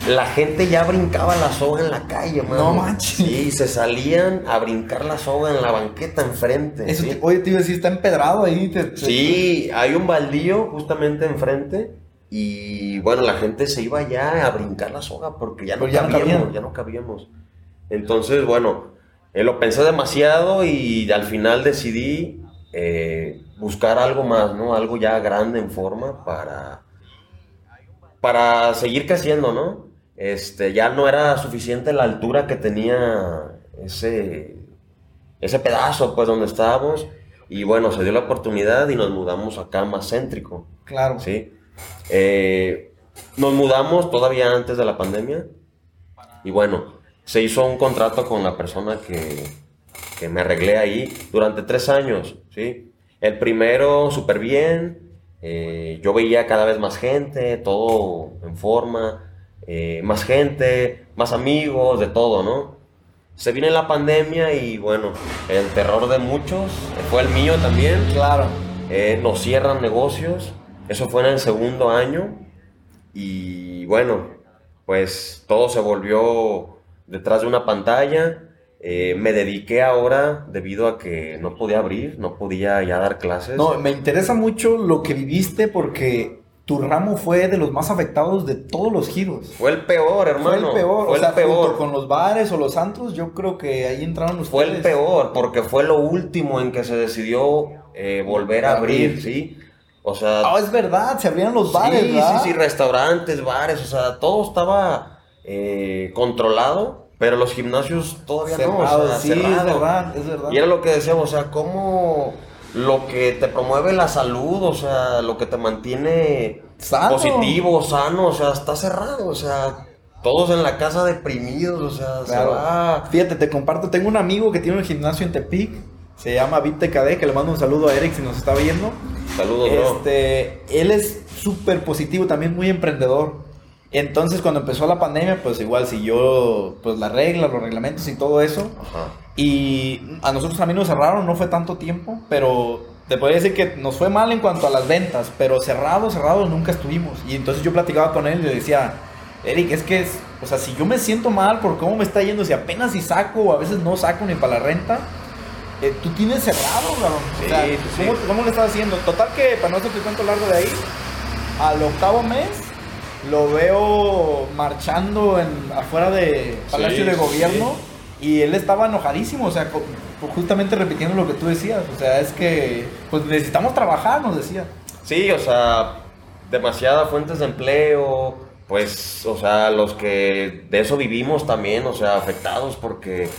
La gente ya brincaba la soga en la calle, mano. No manches. Sí, se salían a brincar la soga en la banqueta enfrente. Eso ¿sí? te- oye, te iba a decir, está empedrado ahí. te- te- Sí, hay un baldío justamente enfrente y bueno, la gente se iba ya a brincar la soga porque ya no ya cabíamos, ya no cabíamos. Entonces, bueno, eh, lo pensé demasiado y al final decidí eh, buscar algo más, ¿no? Algo ya grande en forma para, para seguir creciendo, ¿no? Este, ya no era suficiente la altura que tenía ese, ese pedazo, pues, donde estábamos. Y bueno, se dio la oportunidad y nos mudamos acá más céntrico. Claro. Sí. Eh, nos mudamos todavía antes de la pandemia. Y bueno, se hizo un contrato con la persona que, que me arreglé ahí durante tres años. ¿sí? El primero, súper bien. eh, yo veía cada vez más gente, todo en forma. Eh, más gente, más amigos, de todo, ¿no? Se viene la pandemia y bueno, el terror de muchos, fue el mío también. Claro. Eh, nos cierran negocios. Eso fue en el segundo año. Y bueno, pues todo se volvió detrás de una pantalla. Eh, me dediqué ahora debido a que no podía abrir, no podía ya dar clases. No, me interesa mucho lo que viviste porque tu ramo fue de los más afectados de todos los giros. Fue el peor, hermano. Fue el peor. Fue o sea, el peor. junto con los bares o los antros, yo creo que ahí entraron ustedes. Fue el peor, porque fue lo último en que se decidió eh, volver a abrir, Abrir. ¿sí? O sea, Ah, es verdad, se abrieron los bares, sí, ¿verdad? sí, sí, restaurantes, bares, o sea, todo estaba eh, controlado, pero los gimnasios todavía no, o sea, sí, es cerrado. verdad, es verdad. Y era lo que decíamos, o sea, cómo lo que te promueve la salud, o sea, lo que te mantiene Sano. positivo, sano, o sea, está cerrado, o sea, todos en la casa deprimidos, o sea, se va. Fíjate, te comparto, tengo un amigo que tiene un gimnasio en Tepic, se llama VipTKD, que le mando un saludo a Eric si nos está viendo. Saludos, bro. Este, él es súper positivo, también muy emprendedor. Entonces, cuando empezó la pandemia, pues igual siguió pues las reglas, los reglamentos y todo eso. Ajá. Y a nosotros también nos cerraron, no fue tanto tiempo, pero te podría decir que nos fue mal en cuanto a las ventas, pero cerrados, cerrados nunca estuvimos. Y entonces yo platicaba con él y le decía, Eric, es que es, o sea, si yo me siento mal por cómo me está yendo, si apenas si saco o a veces no saco ni para la renta, eh, tú tienes cerrado, cabrón. O sea, Sí, sí, ¿cómo, sí. cómo le estás haciendo? Total que, para no hacerte cuento largo de ahí, al octavo mes lo veo marchando en, afuera de Palacio Sí, de sí, Gobierno y él estaba enojadísimo, o sea, justamente repitiendo lo que tú decías, o sea, es que pues necesitamos trabajar, nos decía. Sí, o sea, demasiadas fuentes de empleo, pues, o sea, los que de eso vivimos también, o sea, afectados porque,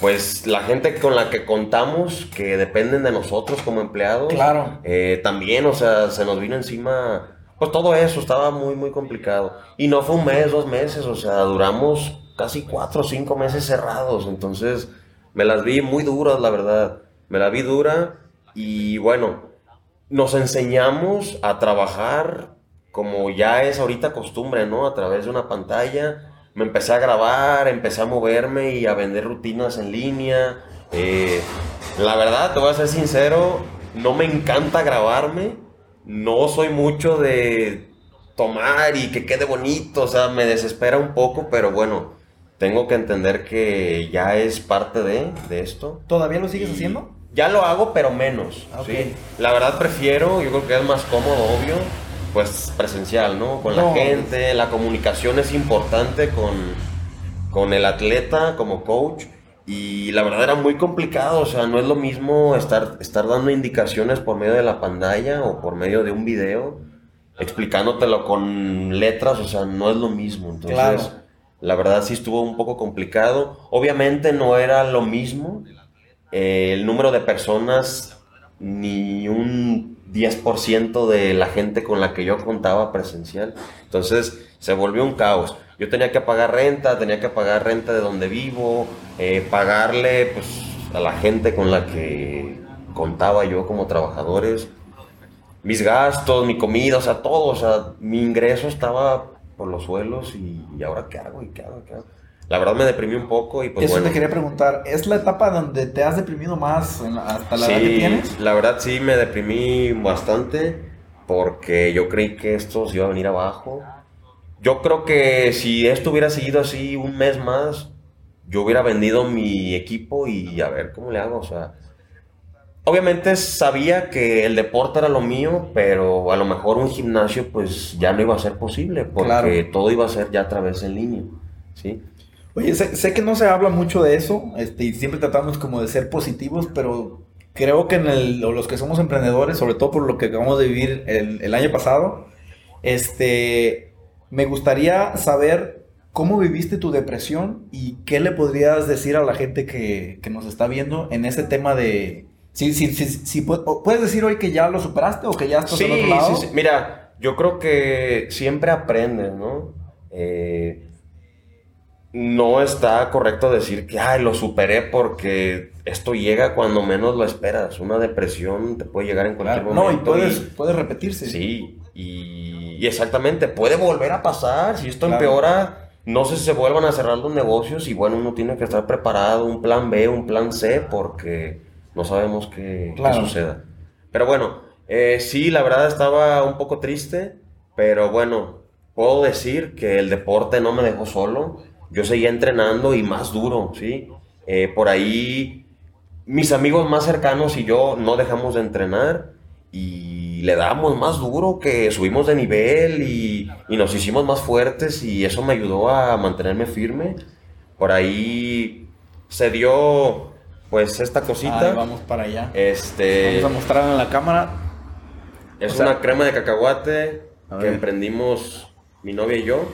pues, la gente con la que contamos, que dependen de nosotros como empleados, Claro. eh, también, o sea, se nos vino encima, pues todo eso estaba muy, muy complicado. Y no fue un mes, dos meses, o sea, duramos casi cuatro o cinco meses cerrados, entonces me las vi muy duras, la verdad, me la vi dura y bueno, nos enseñamos a trabajar como ya es ahorita costumbre, ¿no? A través de una pantalla. Me empecé a grabar, empecé a moverme y a vender rutinas en línea. Eh, la verdad, te voy a ser sincero, no me encanta grabarme. No soy mucho de tomar y que quede bonito, o sea, me desespera un poco, pero bueno, tengo que entender que ya es parte de, de esto. ¿Todavía lo sigues Y haciendo? Ya lo hago, pero menos. Ok. ¿sí? La verdad prefiero, yo creo que es más cómodo, obvio, pues presencial, ¿no? Con No. la gente, la comunicación es importante con, con el atleta como coach. Y la verdad era muy complicado, o sea, no es lo mismo estar, estar dando indicaciones por medio de la pantalla o por medio de un video, explicándotelo con letras, o sea, no es lo mismo. Entonces, Claro. la verdad sí estuvo un poco complicado. Obviamente no era lo mismo eh, el número de personas, ni un 10% de la gente con la que yo contaba presencial. Entonces se volvió un caos. Yo tenía que pagar renta, tenía que pagar renta de donde vivo, eh, pagarle pues, a la gente con la que contaba yo como trabajadores, mis gastos, mi comida, o sea, todo, o sea, mi ingreso estaba por los suelos y, y ahora qué hago y qué hago, qué hago. La verdad me deprimí un poco y pues Eso bueno. te quería preguntar, ¿es la etapa donde te has deprimido más la- hasta la edad que Sí, tienes? la verdad sí me deprimí bastante porque yo creí que esto se iba a venir abajo. Yo creo que si esto hubiera seguido así un mes más, yo hubiera vendido mi equipo y a ver cómo le hago, o sea, obviamente sabía que el deporte era lo mío, pero a lo mejor un gimnasio pues ya no iba a ser posible porque Claro. todo iba a ser ya a través en línea, ¿sí? Oye, sé, que no se habla mucho de eso, este, y siempre tratamos como de ser positivos, pero creo que en el, los que somos emprendedores, sobre todo por lo que acabamos de vivir el, el año pasado, este, me gustaría saber cómo viviste tu depresión y qué le podrías decir a la gente que, que nos está viendo en ese tema de... Sí, sí, sí, sí, ¿Puedes decir hoy que ya lo superaste o que ya estás sí, otro lado? Sí, sí, mira, yo creo que siempre aprendes, ¿no? Eh, no está correcto decir que, ay, lo superé porque esto llega cuando menos lo esperas. Una depresión te puede llegar en cualquier momento. No, y puedes, puede repetirse. Sí, y, exactamente, puede volver a pasar. Si esto empeora, no sé si se vuelvan a cerrar los negocios y bueno, uno tiene que estar preparado, un plan B, un plan C, porque no sabemos qué, suceda. Pero bueno, eh, sí, la verdad estaba un poco triste, pero bueno, puedo decir que el deporte no me dejó solo yo seguía entrenando y más duro, ¿sí? Eh, por ahí mis amigos más cercanos y yo no dejamos de entrenar y le damos más duro, que subimos de nivel y, nos hicimos más fuertes y eso me ayudó a mantenerme firme. Por ahí se dio pues esta cosita. vamos para allá. Este, vamos a mostrar en la cámara. Es una crema de cacahuate que emprendimos mi novia y yo.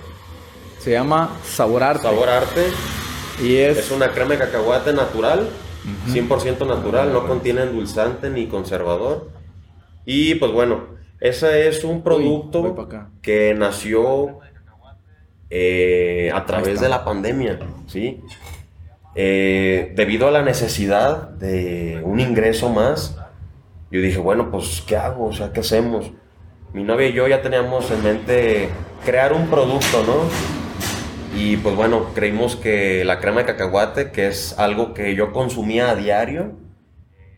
Se llama Sabor Arte. Sabor Arte. Y es... Es una crema de cacahuate natural, 100% natural, no contiene endulzante ni conservador. Y pues bueno, ese es un producto que nació eh, a través de la pandemia, ¿sí? Eh, debido a la necesidad de un ingreso más, yo dije, bueno, pues, ¿qué hago? O sea, ¿qué hacemos? Mi novia y yo ya teníamos en mente crear un producto, ¿no? Y pues bueno, creímos que la crema de cacahuate, que es algo que yo consumía a diario,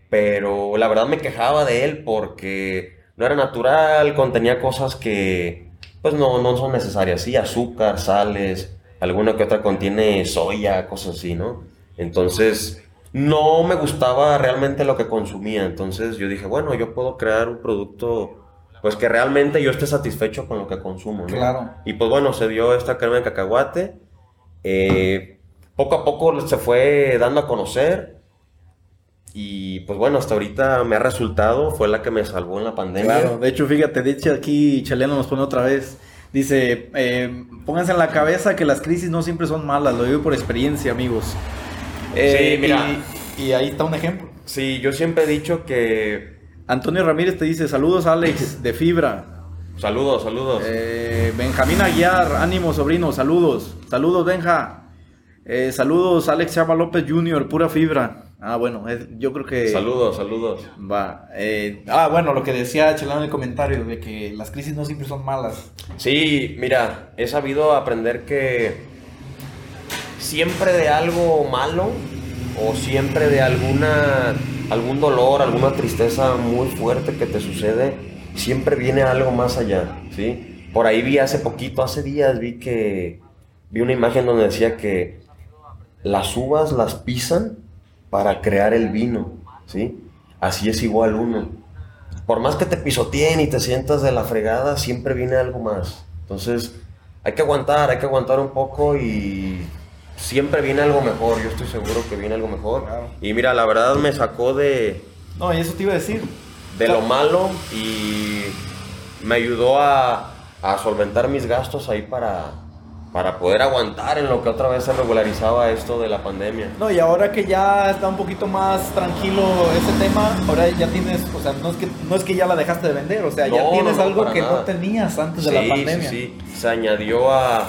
pero la verdad me quejaba de él porque no era natural, contenía cosas que pues no, no son necesarias, sí, azúcar, sales, alguna que otra contiene soya, cosas así, ¿no? Entonces, no me gustaba realmente lo que consumía, entonces yo dije, bueno, yo puedo crear un producto pues que realmente yo esté satisfecho con lo que consumo, ¿no? Claro. Y pues bueno, se dio esta crema de cacahuate. Eh, poco a poco se fue dando a conocer. Y pues bueno, hasta ahorita me ha resultado, fue la que me salvó en la pandemia. Claro, de hecho, fíjate, de hecho aquí Chaleano nos pone otra vez. Dice, eh, pónganse en la cabeza que las crisis no siempre son malas, lo digo por experiencia, amigos. sí, eh, mira. y ahí está un ejemplo. Sí, yo siempre he dicho que Antonio Ramírez te dice, saludos Alex, de Fibra. Saludos, saludos. Eh, Benjamín Aguiar, ánimo sobrino, saludos. Saludos Benja. Eh, saludos Alex Chava López Jr., pura fibra. Ah, bueno, yo creo que... Saludos, saludos. Va. Eh, ah, bueno, lo que decía Chelano en el comentario, de que las crisis no siempre son malas. Sí, mira, he sabido aprender que siempre de algo malo o siempre de alguna algún dolor, alguna tristeza muy fuerte que te sucede, siempre viene algo más allá, ¿sí? Por ahí vi hace poquito, hace días, vi que vi una imagen donde decía que las uvas las pisan para crear el vino, ¿sí? Así es igual uno. Por más que te pisoteen y te sientas de la fregada, siempre viene algo más. Entonces, hay que aguantar, hay que aguantar un poco y siempre viene algo mejor, yo estoy seguro que viene algo mejor. Y mira, la verdad me sacó de... No, y eso te iba a decir. De lo malo y me ayudó a, solventar mis gastos ahí para, para poder aguantar en lo que otra vez se regularizaba esto de la pandemia. No, y ahora que ya está un poquito más tranquilo ese tema, ahora ya tienes, o sea, no es que, no es que ya la dejaste de vender, o sea, ya tienes algo que no tenías antes de la pandemia. Sí, sí, se añadió a,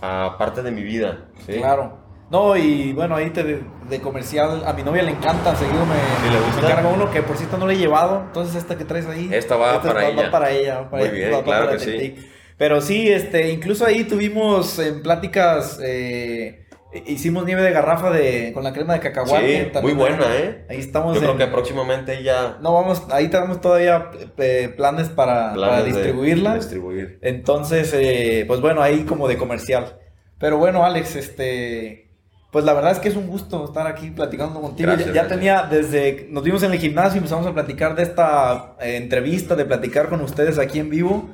a parte de mi vida. Claro. No, y bueno, ahí te, de, comercial, a mi novia le encanta, seguido me, me, uno que por cierto no le he llevado, entonces esta que traes ahí. Esta va para ella. Va para ella. Muy bien, claro que sí. Pero sí, este, incluso ahí tuvimos en pláticas, eh, hicimos nieve de garrafa de, con la crema de cacahuate. Sí, muy buena, ¿eh? Ahí estamos. Yo creo que próximamente ya... No, vamos, ahí tenemos todavía eh, planes para, para distribuirla. distribuir. Entonces, eh, pues bueno, ahí como de comercial. Pero bueno, Alex, este, pues la verdad es que es un gusto estar aquí platicando contigo. ya, tenía, desde, nos vimos en el gimnasio y empezamos a platicar de esta eh, entrevista, de platicar con ustedes aquí en vivo.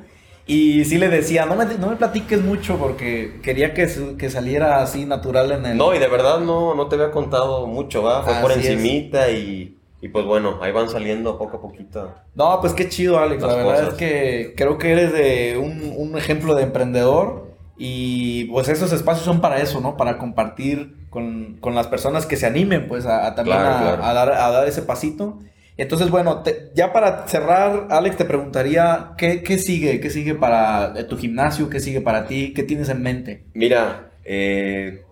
Y sí le decía, no me, no me platiques mucho porque quería que, su- que saliera así natural en el... No, y de verdad no, no te había contado mucho, ¿va? Fue por Así es. encimita y, y pues bueno, ahí van saliendo poco a poquito. No, pues qué chido, Alex. La verdad cosas. es que creo que eres de un, un ejemplo de emprendedor y pues esos espacios son para eso, ¿no? Para compartir con, con las personas que se animen, pues, a, a también Claro, a, claro. a dar, a dar ese pasito. Entonces, bueno, te- ya para cerrar, Alex, te preguntaría, ¿qué, qué sigue? ¿Qué sigue para eh, tu gimnasio? ¿Qué sigue para ti? ¿Qué tienes en mente? Mira, eh,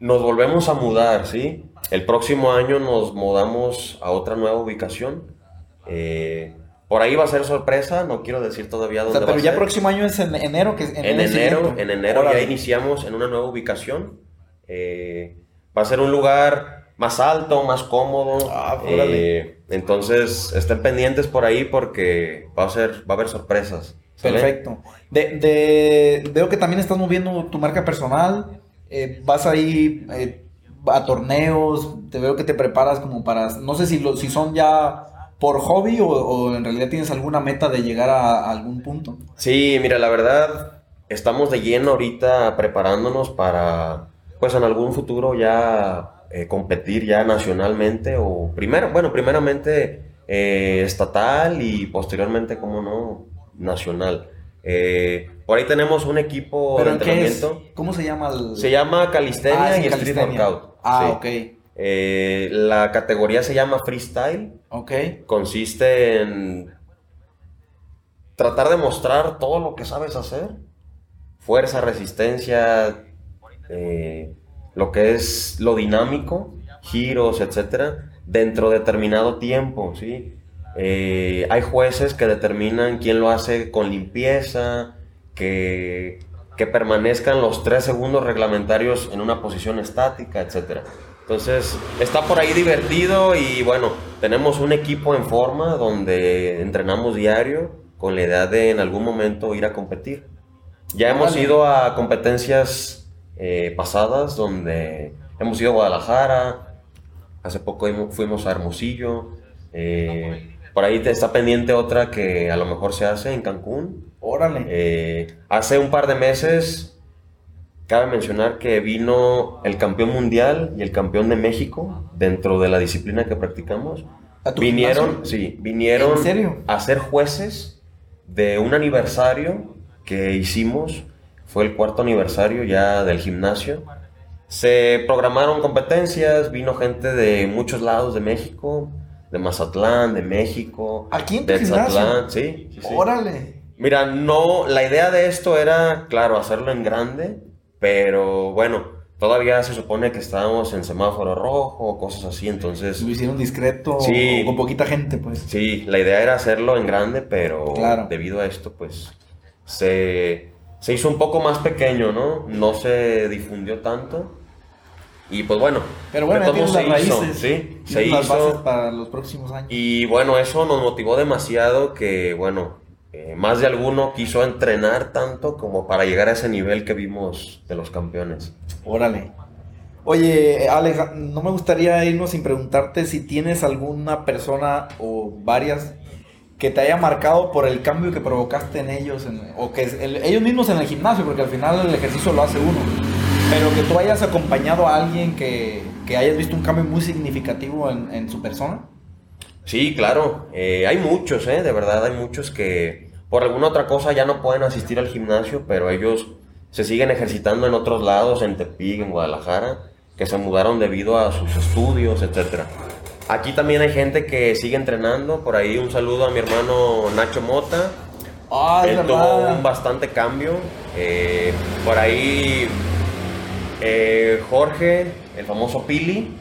nos volvemos a mudar, ¿sí? El próximo año nos mudamos a otra nueva ubicación. Eh, por ahí va a ser sorpresa, no quiero decir todavía O dónde sea, va pero ya ser. próximo año es en enero, que es En el enero, siguiente. en enero ya Órale. iniciamos en una nueva ubicación. Eh, va a ser un lugar más alto, más cómodo. Ah. Eh, entonces, estén pendientes por ahí porque va a ser, va a haber sorpresas. ¿sale? Perfecto. De, de- veo que también estás moviendo tu marca personal. eh, vas ahí eh, a torneos. Te veo que te preparas como para. No sé si, lo- si son ya por hobby o, o en realidad tienes alguna meta de llegar a, a algún punto. Sí, mira, la verdad, estamos de lleno ahorita preparándonos para, pues en algún futuro ya eh, competir ya nacionalmente o primero, bueno, primeramente eh, estatal y posteriormente, como no, nacional. Eh, por ahí tenemos un equipo de entrenamiento. ¿Cómo se llama el.? Se llama Calistenia Ah, y Street calistenia. Workout. Ah, sí. ok. Eh, la categoría se llama Freestyle Ok. consiste en tratar de mostrar todo lo que sabes hacer. Fuerza, resistencia, eh, lo que es lo dinámico, giros, etcétera, dentro de determinado tiempo, ¿sí? Eh, hay jueces que determinan quién lo hace con limpieza, que, que permanezcan los tres segundos reglamentarios en una posición estática, etcétera. Entonces, está por ahí divertido y bueno, tenemos un equipo en forma donde entrenamos diario con la idea de en algún momento ir a competir. Ya hemos ido a competencias eh, pasadas donde hemos ido a Guadalajara, hace poco fuimos a Hermosillo, eh, por ahí te está pendiente otra que a lo mejor se hace en Cancún. Órale. Eh, hace un par de meses, cabe mencionar que vino el campeón mundial y el campeón de México dentro de la disciplina que practicamos. ¿A tu Vinieron, gimnasio? sí, vinieron a ser jueces de un aniversario que hicimos. Fue el cuarto aniversario ya del gimnasio. Se programaron competencias, vino gente de muchos lados de México, de Mazatlán, de México, ¿Aquí en tu de gimnasio? Zatlán, sí, sí, sí. Órale. Mira, no, la idea de esto era, claro, hacerlo en grande, pero bueno, todavía se supone que estábamos en semáforo rojo, cosas así, entonces, Lo hicieron discreto Sí. con poquita gente, pues. sí, la idea era hacerlo en grande, pero Claro. debido a esto, pues, se, se hizo un poco más pequeño, ¿no? No se difundió tanto. Y pues bueno, Pero bueno, ya las se hizo, raíces. sí, se las hizo. bases para los próximos años. Y bueno, eso nos motivó demasiado que, bueno, eh, más de alguno quiso entrenar tanto como para llegar a ese nivel que vimos de los campeones. Órale. Oye, Alex, no me gustaría irnos sin preguntarte si tienes alguna persona o varias que te haya marcado por el cambio que provocaste en ellos, o que el- ellos mismos en el gimnasio, porque al final el ejercicio lo hace uno, pero que tú hayas acompañado a alguien que, que hayas visto un cambio muy significativo en, en su persona. Sí, claro, eh, hay muchos, ¿eh? De verdad, hay muchos que por alguna otra cosa ya no pueden asistir al gimnasio, pero ellos se siguen ejercitando en otros lados, en Tepic, en Guadalajara, que se mudaron debido a sus estudios, etcétera. Aquí también hay gente que sigue entrenando, por ahí un saludo a mi hermano Nacho Mota, Ah, es Él tuvo un bastante cambio. eh, por ahí eh, Jorge, el famoso Pili,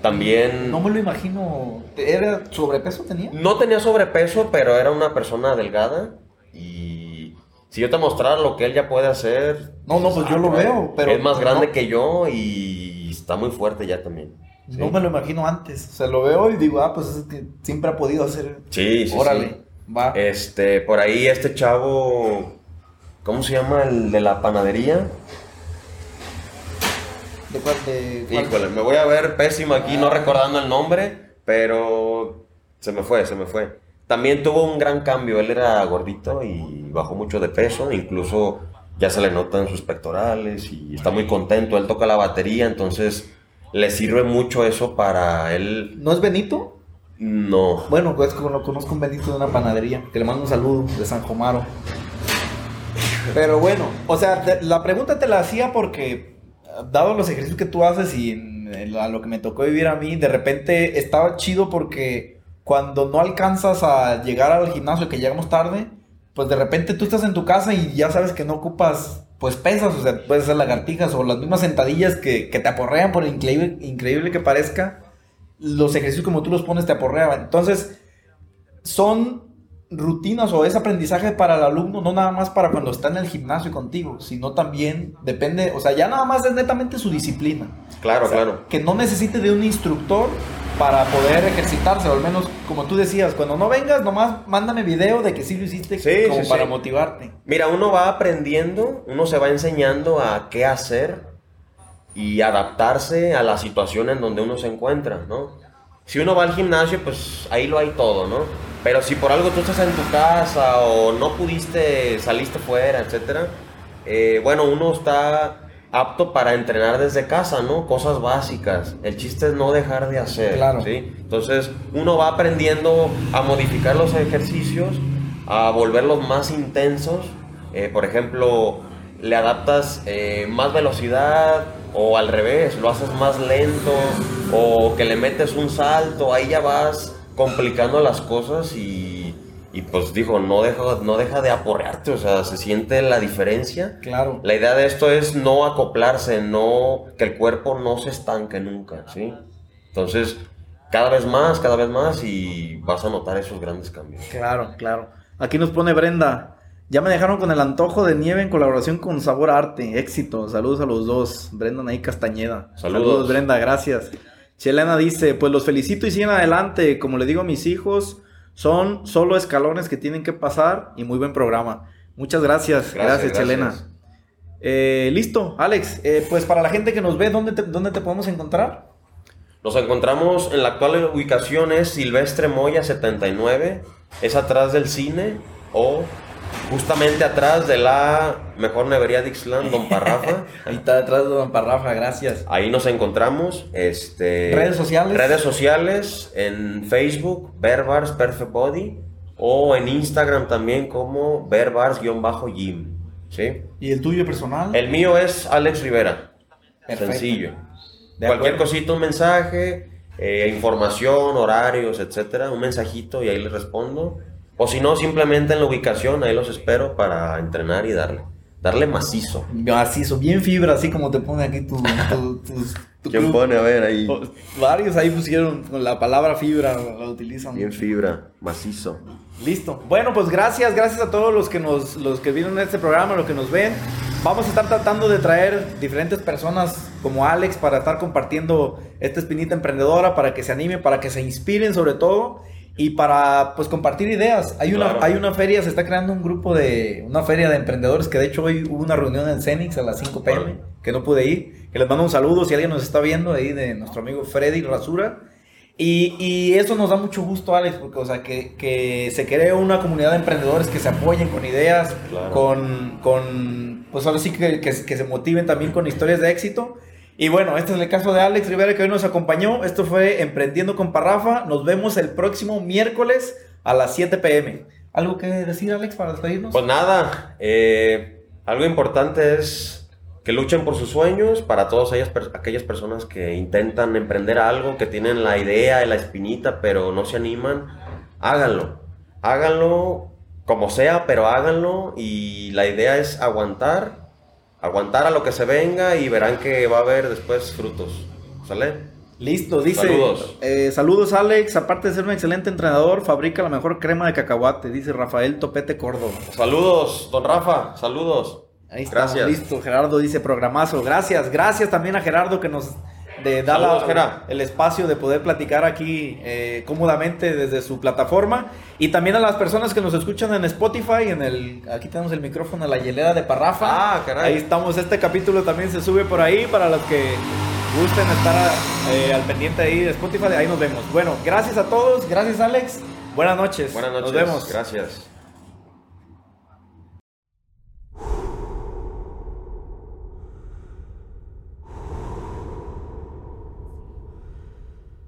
también No me lo imagino. ¿Era sobrepeso tenía? no tenía sobrepeso, pero era una persona delgada. Y si yo te mostrara lo que él ya puede hacer, No, no, pues yo lo veo, pero es más grande no. que yo y está muy fuerte ya también. Sí. No me lo imagino antes. O sea, lo veo y digo, ah, pues es que siempre ha podido hacer. Sí, sí, Órale, sí. va. Este, por ahí este chavo, ¿cómo se llama? El de la panadería. ¿De cuál? De cuál? Híjole, me voy a ver pésimo aquí, no Ah. recordando el nombre, pero se me fue, se me fue. También tuvo un gran cambio, él era gordito y bajó mucho de peso, incluso ya se le notan sus pectorales y está muy contento, él toca la batería, entonces le sirve mucho eso para él. ¿No es Benito? No. Bueno, pues conozco un Benito de una panadería, que le mando un saludo de San Jomaro. Pero bueno, o sea, la pregunta te la hacía porque, dado los ejercicios que tú haces y a lo que me tocó vivir a mí, de repente estaba chido porque cuando no alcanzas a llegar al gimnasio, que llegamos tarde, pues de repente tú estás en tu casa y ya sabes que no ocupas pues pesas, o sea, puedes hacer lagartijas o las mismas sentadillas que, que te aporrean por increíble, increíble que parezca, los ejercicios como tú los pones te aporreaban. Entonces, son rutinas o es aprendizaje para el alumno, no nada más para cuando está en el gimnasio contigo, sino también depende, o sea, ya nada más es netamente su disciplina. Claro, claro. Que no necesite de un instructor para poder ejercitarse, o al menos como tú decías, cuando no vengas, nomás mándame video de que sí lo hiciste como para motivarte. Mira, uno va aprendiendo, uno se va enseñando a qué hacer y adaptarse a la situación en donde uno se encuentra, ¿no? Si uno va al gimnasio, pues ahí lo hay todo, ¿no? Pero si por algo tú estás en tu casa o no pudiste, saliste fuera, etcétera, eh, bueno, uno está apto para entrenar desde casa, ¿no? Cosas básicas. El chiste es no dejar de hacer. Claro. ¿sí? Entonces, uno va aprendiendo a modificar los ejercicios, a volverlos más intensos. Eh, por ejemplo, le adaptas eh, más velocidad o al revés, lo haces más lento o que le metes un salto, ahí ya vas complicando las cosas y y pues dijo, no deja, no deja de aporrearte, o sea, se siente la diferencia. Claro. La idea de esto es no acoplarse, no que el cuerpo no se estanque nunca, ¿sí? Entonces, cada vez más, cada vez más y vas a notar esos grandes cambios. Claro, claro. Aquí nos pone Brenda. Ya me dejaron con el antojo de nieve en colaboración con Sabor Arte. Éxito. Saludos a los dos. Brenda Naí Castañeda. Saludos. Saludos, Brenda. Gracias. Chelena dice, pues los felicito y siguen adelante. Como le digo a mis hijos, son solo escalones que tienen que pasar y muy buen programa. Muchas gracias, gracias, Chelena. Eh, listo, Alex, eh, pues para la gente que nos ve, ¿dónde te, ¿dónde te podemos encontrar? Nos encontramos en la actual ubicación es Silvestre Moya 79, es atrás del cine o Justamente atrás de la mejor nevería de Ixlan, Don Parrafa. Ahí está detrás de Don Parrafa, gracias. Ahí nos encontramos. Este, redes sociales. Redes sociales en Facebook, Berbars Perfect Body. O en Instagram también como Berbars-Gym. ¿sí? ¿Y el tuyo personal? El mío es Alex Rivera. Sencillo. Cualquier cosita, un mensaje, eh, información, horarios, etcétera, un mensajito y ahí les respondo. O si no, simplemente en la ubicación, ahí los espero para entrenar y darle. Darle macizo. Macizo, bien fibra, así como te pone aquí tu... ¿Quién pone? A ver, ahí. Varios ahí pusieron con la palabra fibra, la utilizan. Bien fibra, macizo. Listo. Bueno, pues gracias, gracias a todos los que nos, los que vieron este programa, los que nos ven. Vamos a estar tratando de traer diferentes personas como Alex para estar compartiendo esta espinita emprendedora, para que se animen, para que se inspiren sobre todo y para pues compartir ideas. Hay una, hay una feria, se está creando un grupo de, una feria de emprendedores que de hecho hoy hubo una reunión en Cenix a las 5 pm, que no pude ir, que les mando un saludo si alguien nos está viendo ahí de nuestro amigo Freddy Rasura. Y, y eso nos da mucho gusto, Alex, porque, o sea, que, que se cree una comunidad de emprendedores que se apoyen con ideas, con, con, pues ahora sí que, que, que se motiven también con historias de éxito. Y bueno, este es el caso de Alex Rivera que hoy nos acompañó. Esto fue Emprendiendo con Parrafa. Nos vemos el próximo miércoles a las 7 pm. ¿Algo que decir, Alex, para despedirnos? Pues nada, eh, algo importante es que luchen por sus sueños, para todas aquellas personas que intentan emprender algo, que tienen la idea y la espinita, pero no se animan, háganlo. Háganlo como sea, pero háganlo y la idea es aguantar aguantar a lo que se venga y verán que va a haber después frutos. ¿Sale? Listo, dice. Saludos. Eh, saludos, Alex. Aparte de ser un excelente entrenador, fabrica la mejor crema de cacahuate, dice Rafael Topete Córdoba. Saludos, don Rafa. Saludos. Ahí está. Gracias. Listo, Gerardo dice programazo. Gracias, gracias también a Gerardo que nos de dar el espacio de poder platicar aquí eh, cómodamente desde su plataforma. Y también a las personas que nos escuchan en Spotify en el aquí tenemos el micrófono la hielera de Parrafa. Ah, caray. ahí estamos este capítulo también se sube por ahí para los que gusten estar eh, al pendiente ahí de Spotify ahí nos vemos. Bueno gracias a todos gracias Alex. Buenas noches. Buenas noches nos vemos. gracias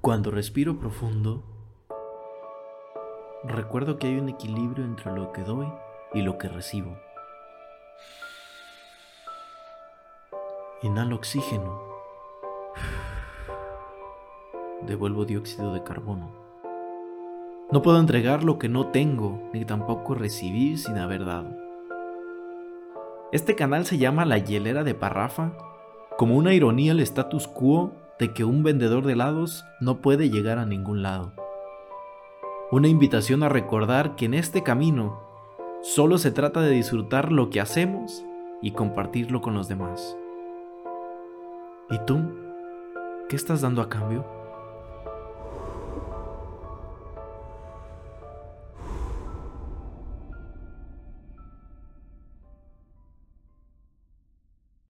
Cuando respiro profundo, recuerdo que hay un equilibrio entre lo que doy y lo que recibo. Inhalo oxígeno. Devuelvo dióxido de carbono. No puedo entregar lo que no tengo, ni tampoco recibir sin haber dado. Este canal se llama La Hielera de Parrafa, como una ironía al status quo de que un vendedor de helados no puede llegar a ningún lado. Una invitación a recordar que en este camino solo se trata de disfrutar lo que hacemos y compartirlo con los demás. ¿Y tú? ¿Qué estás dando a cambio?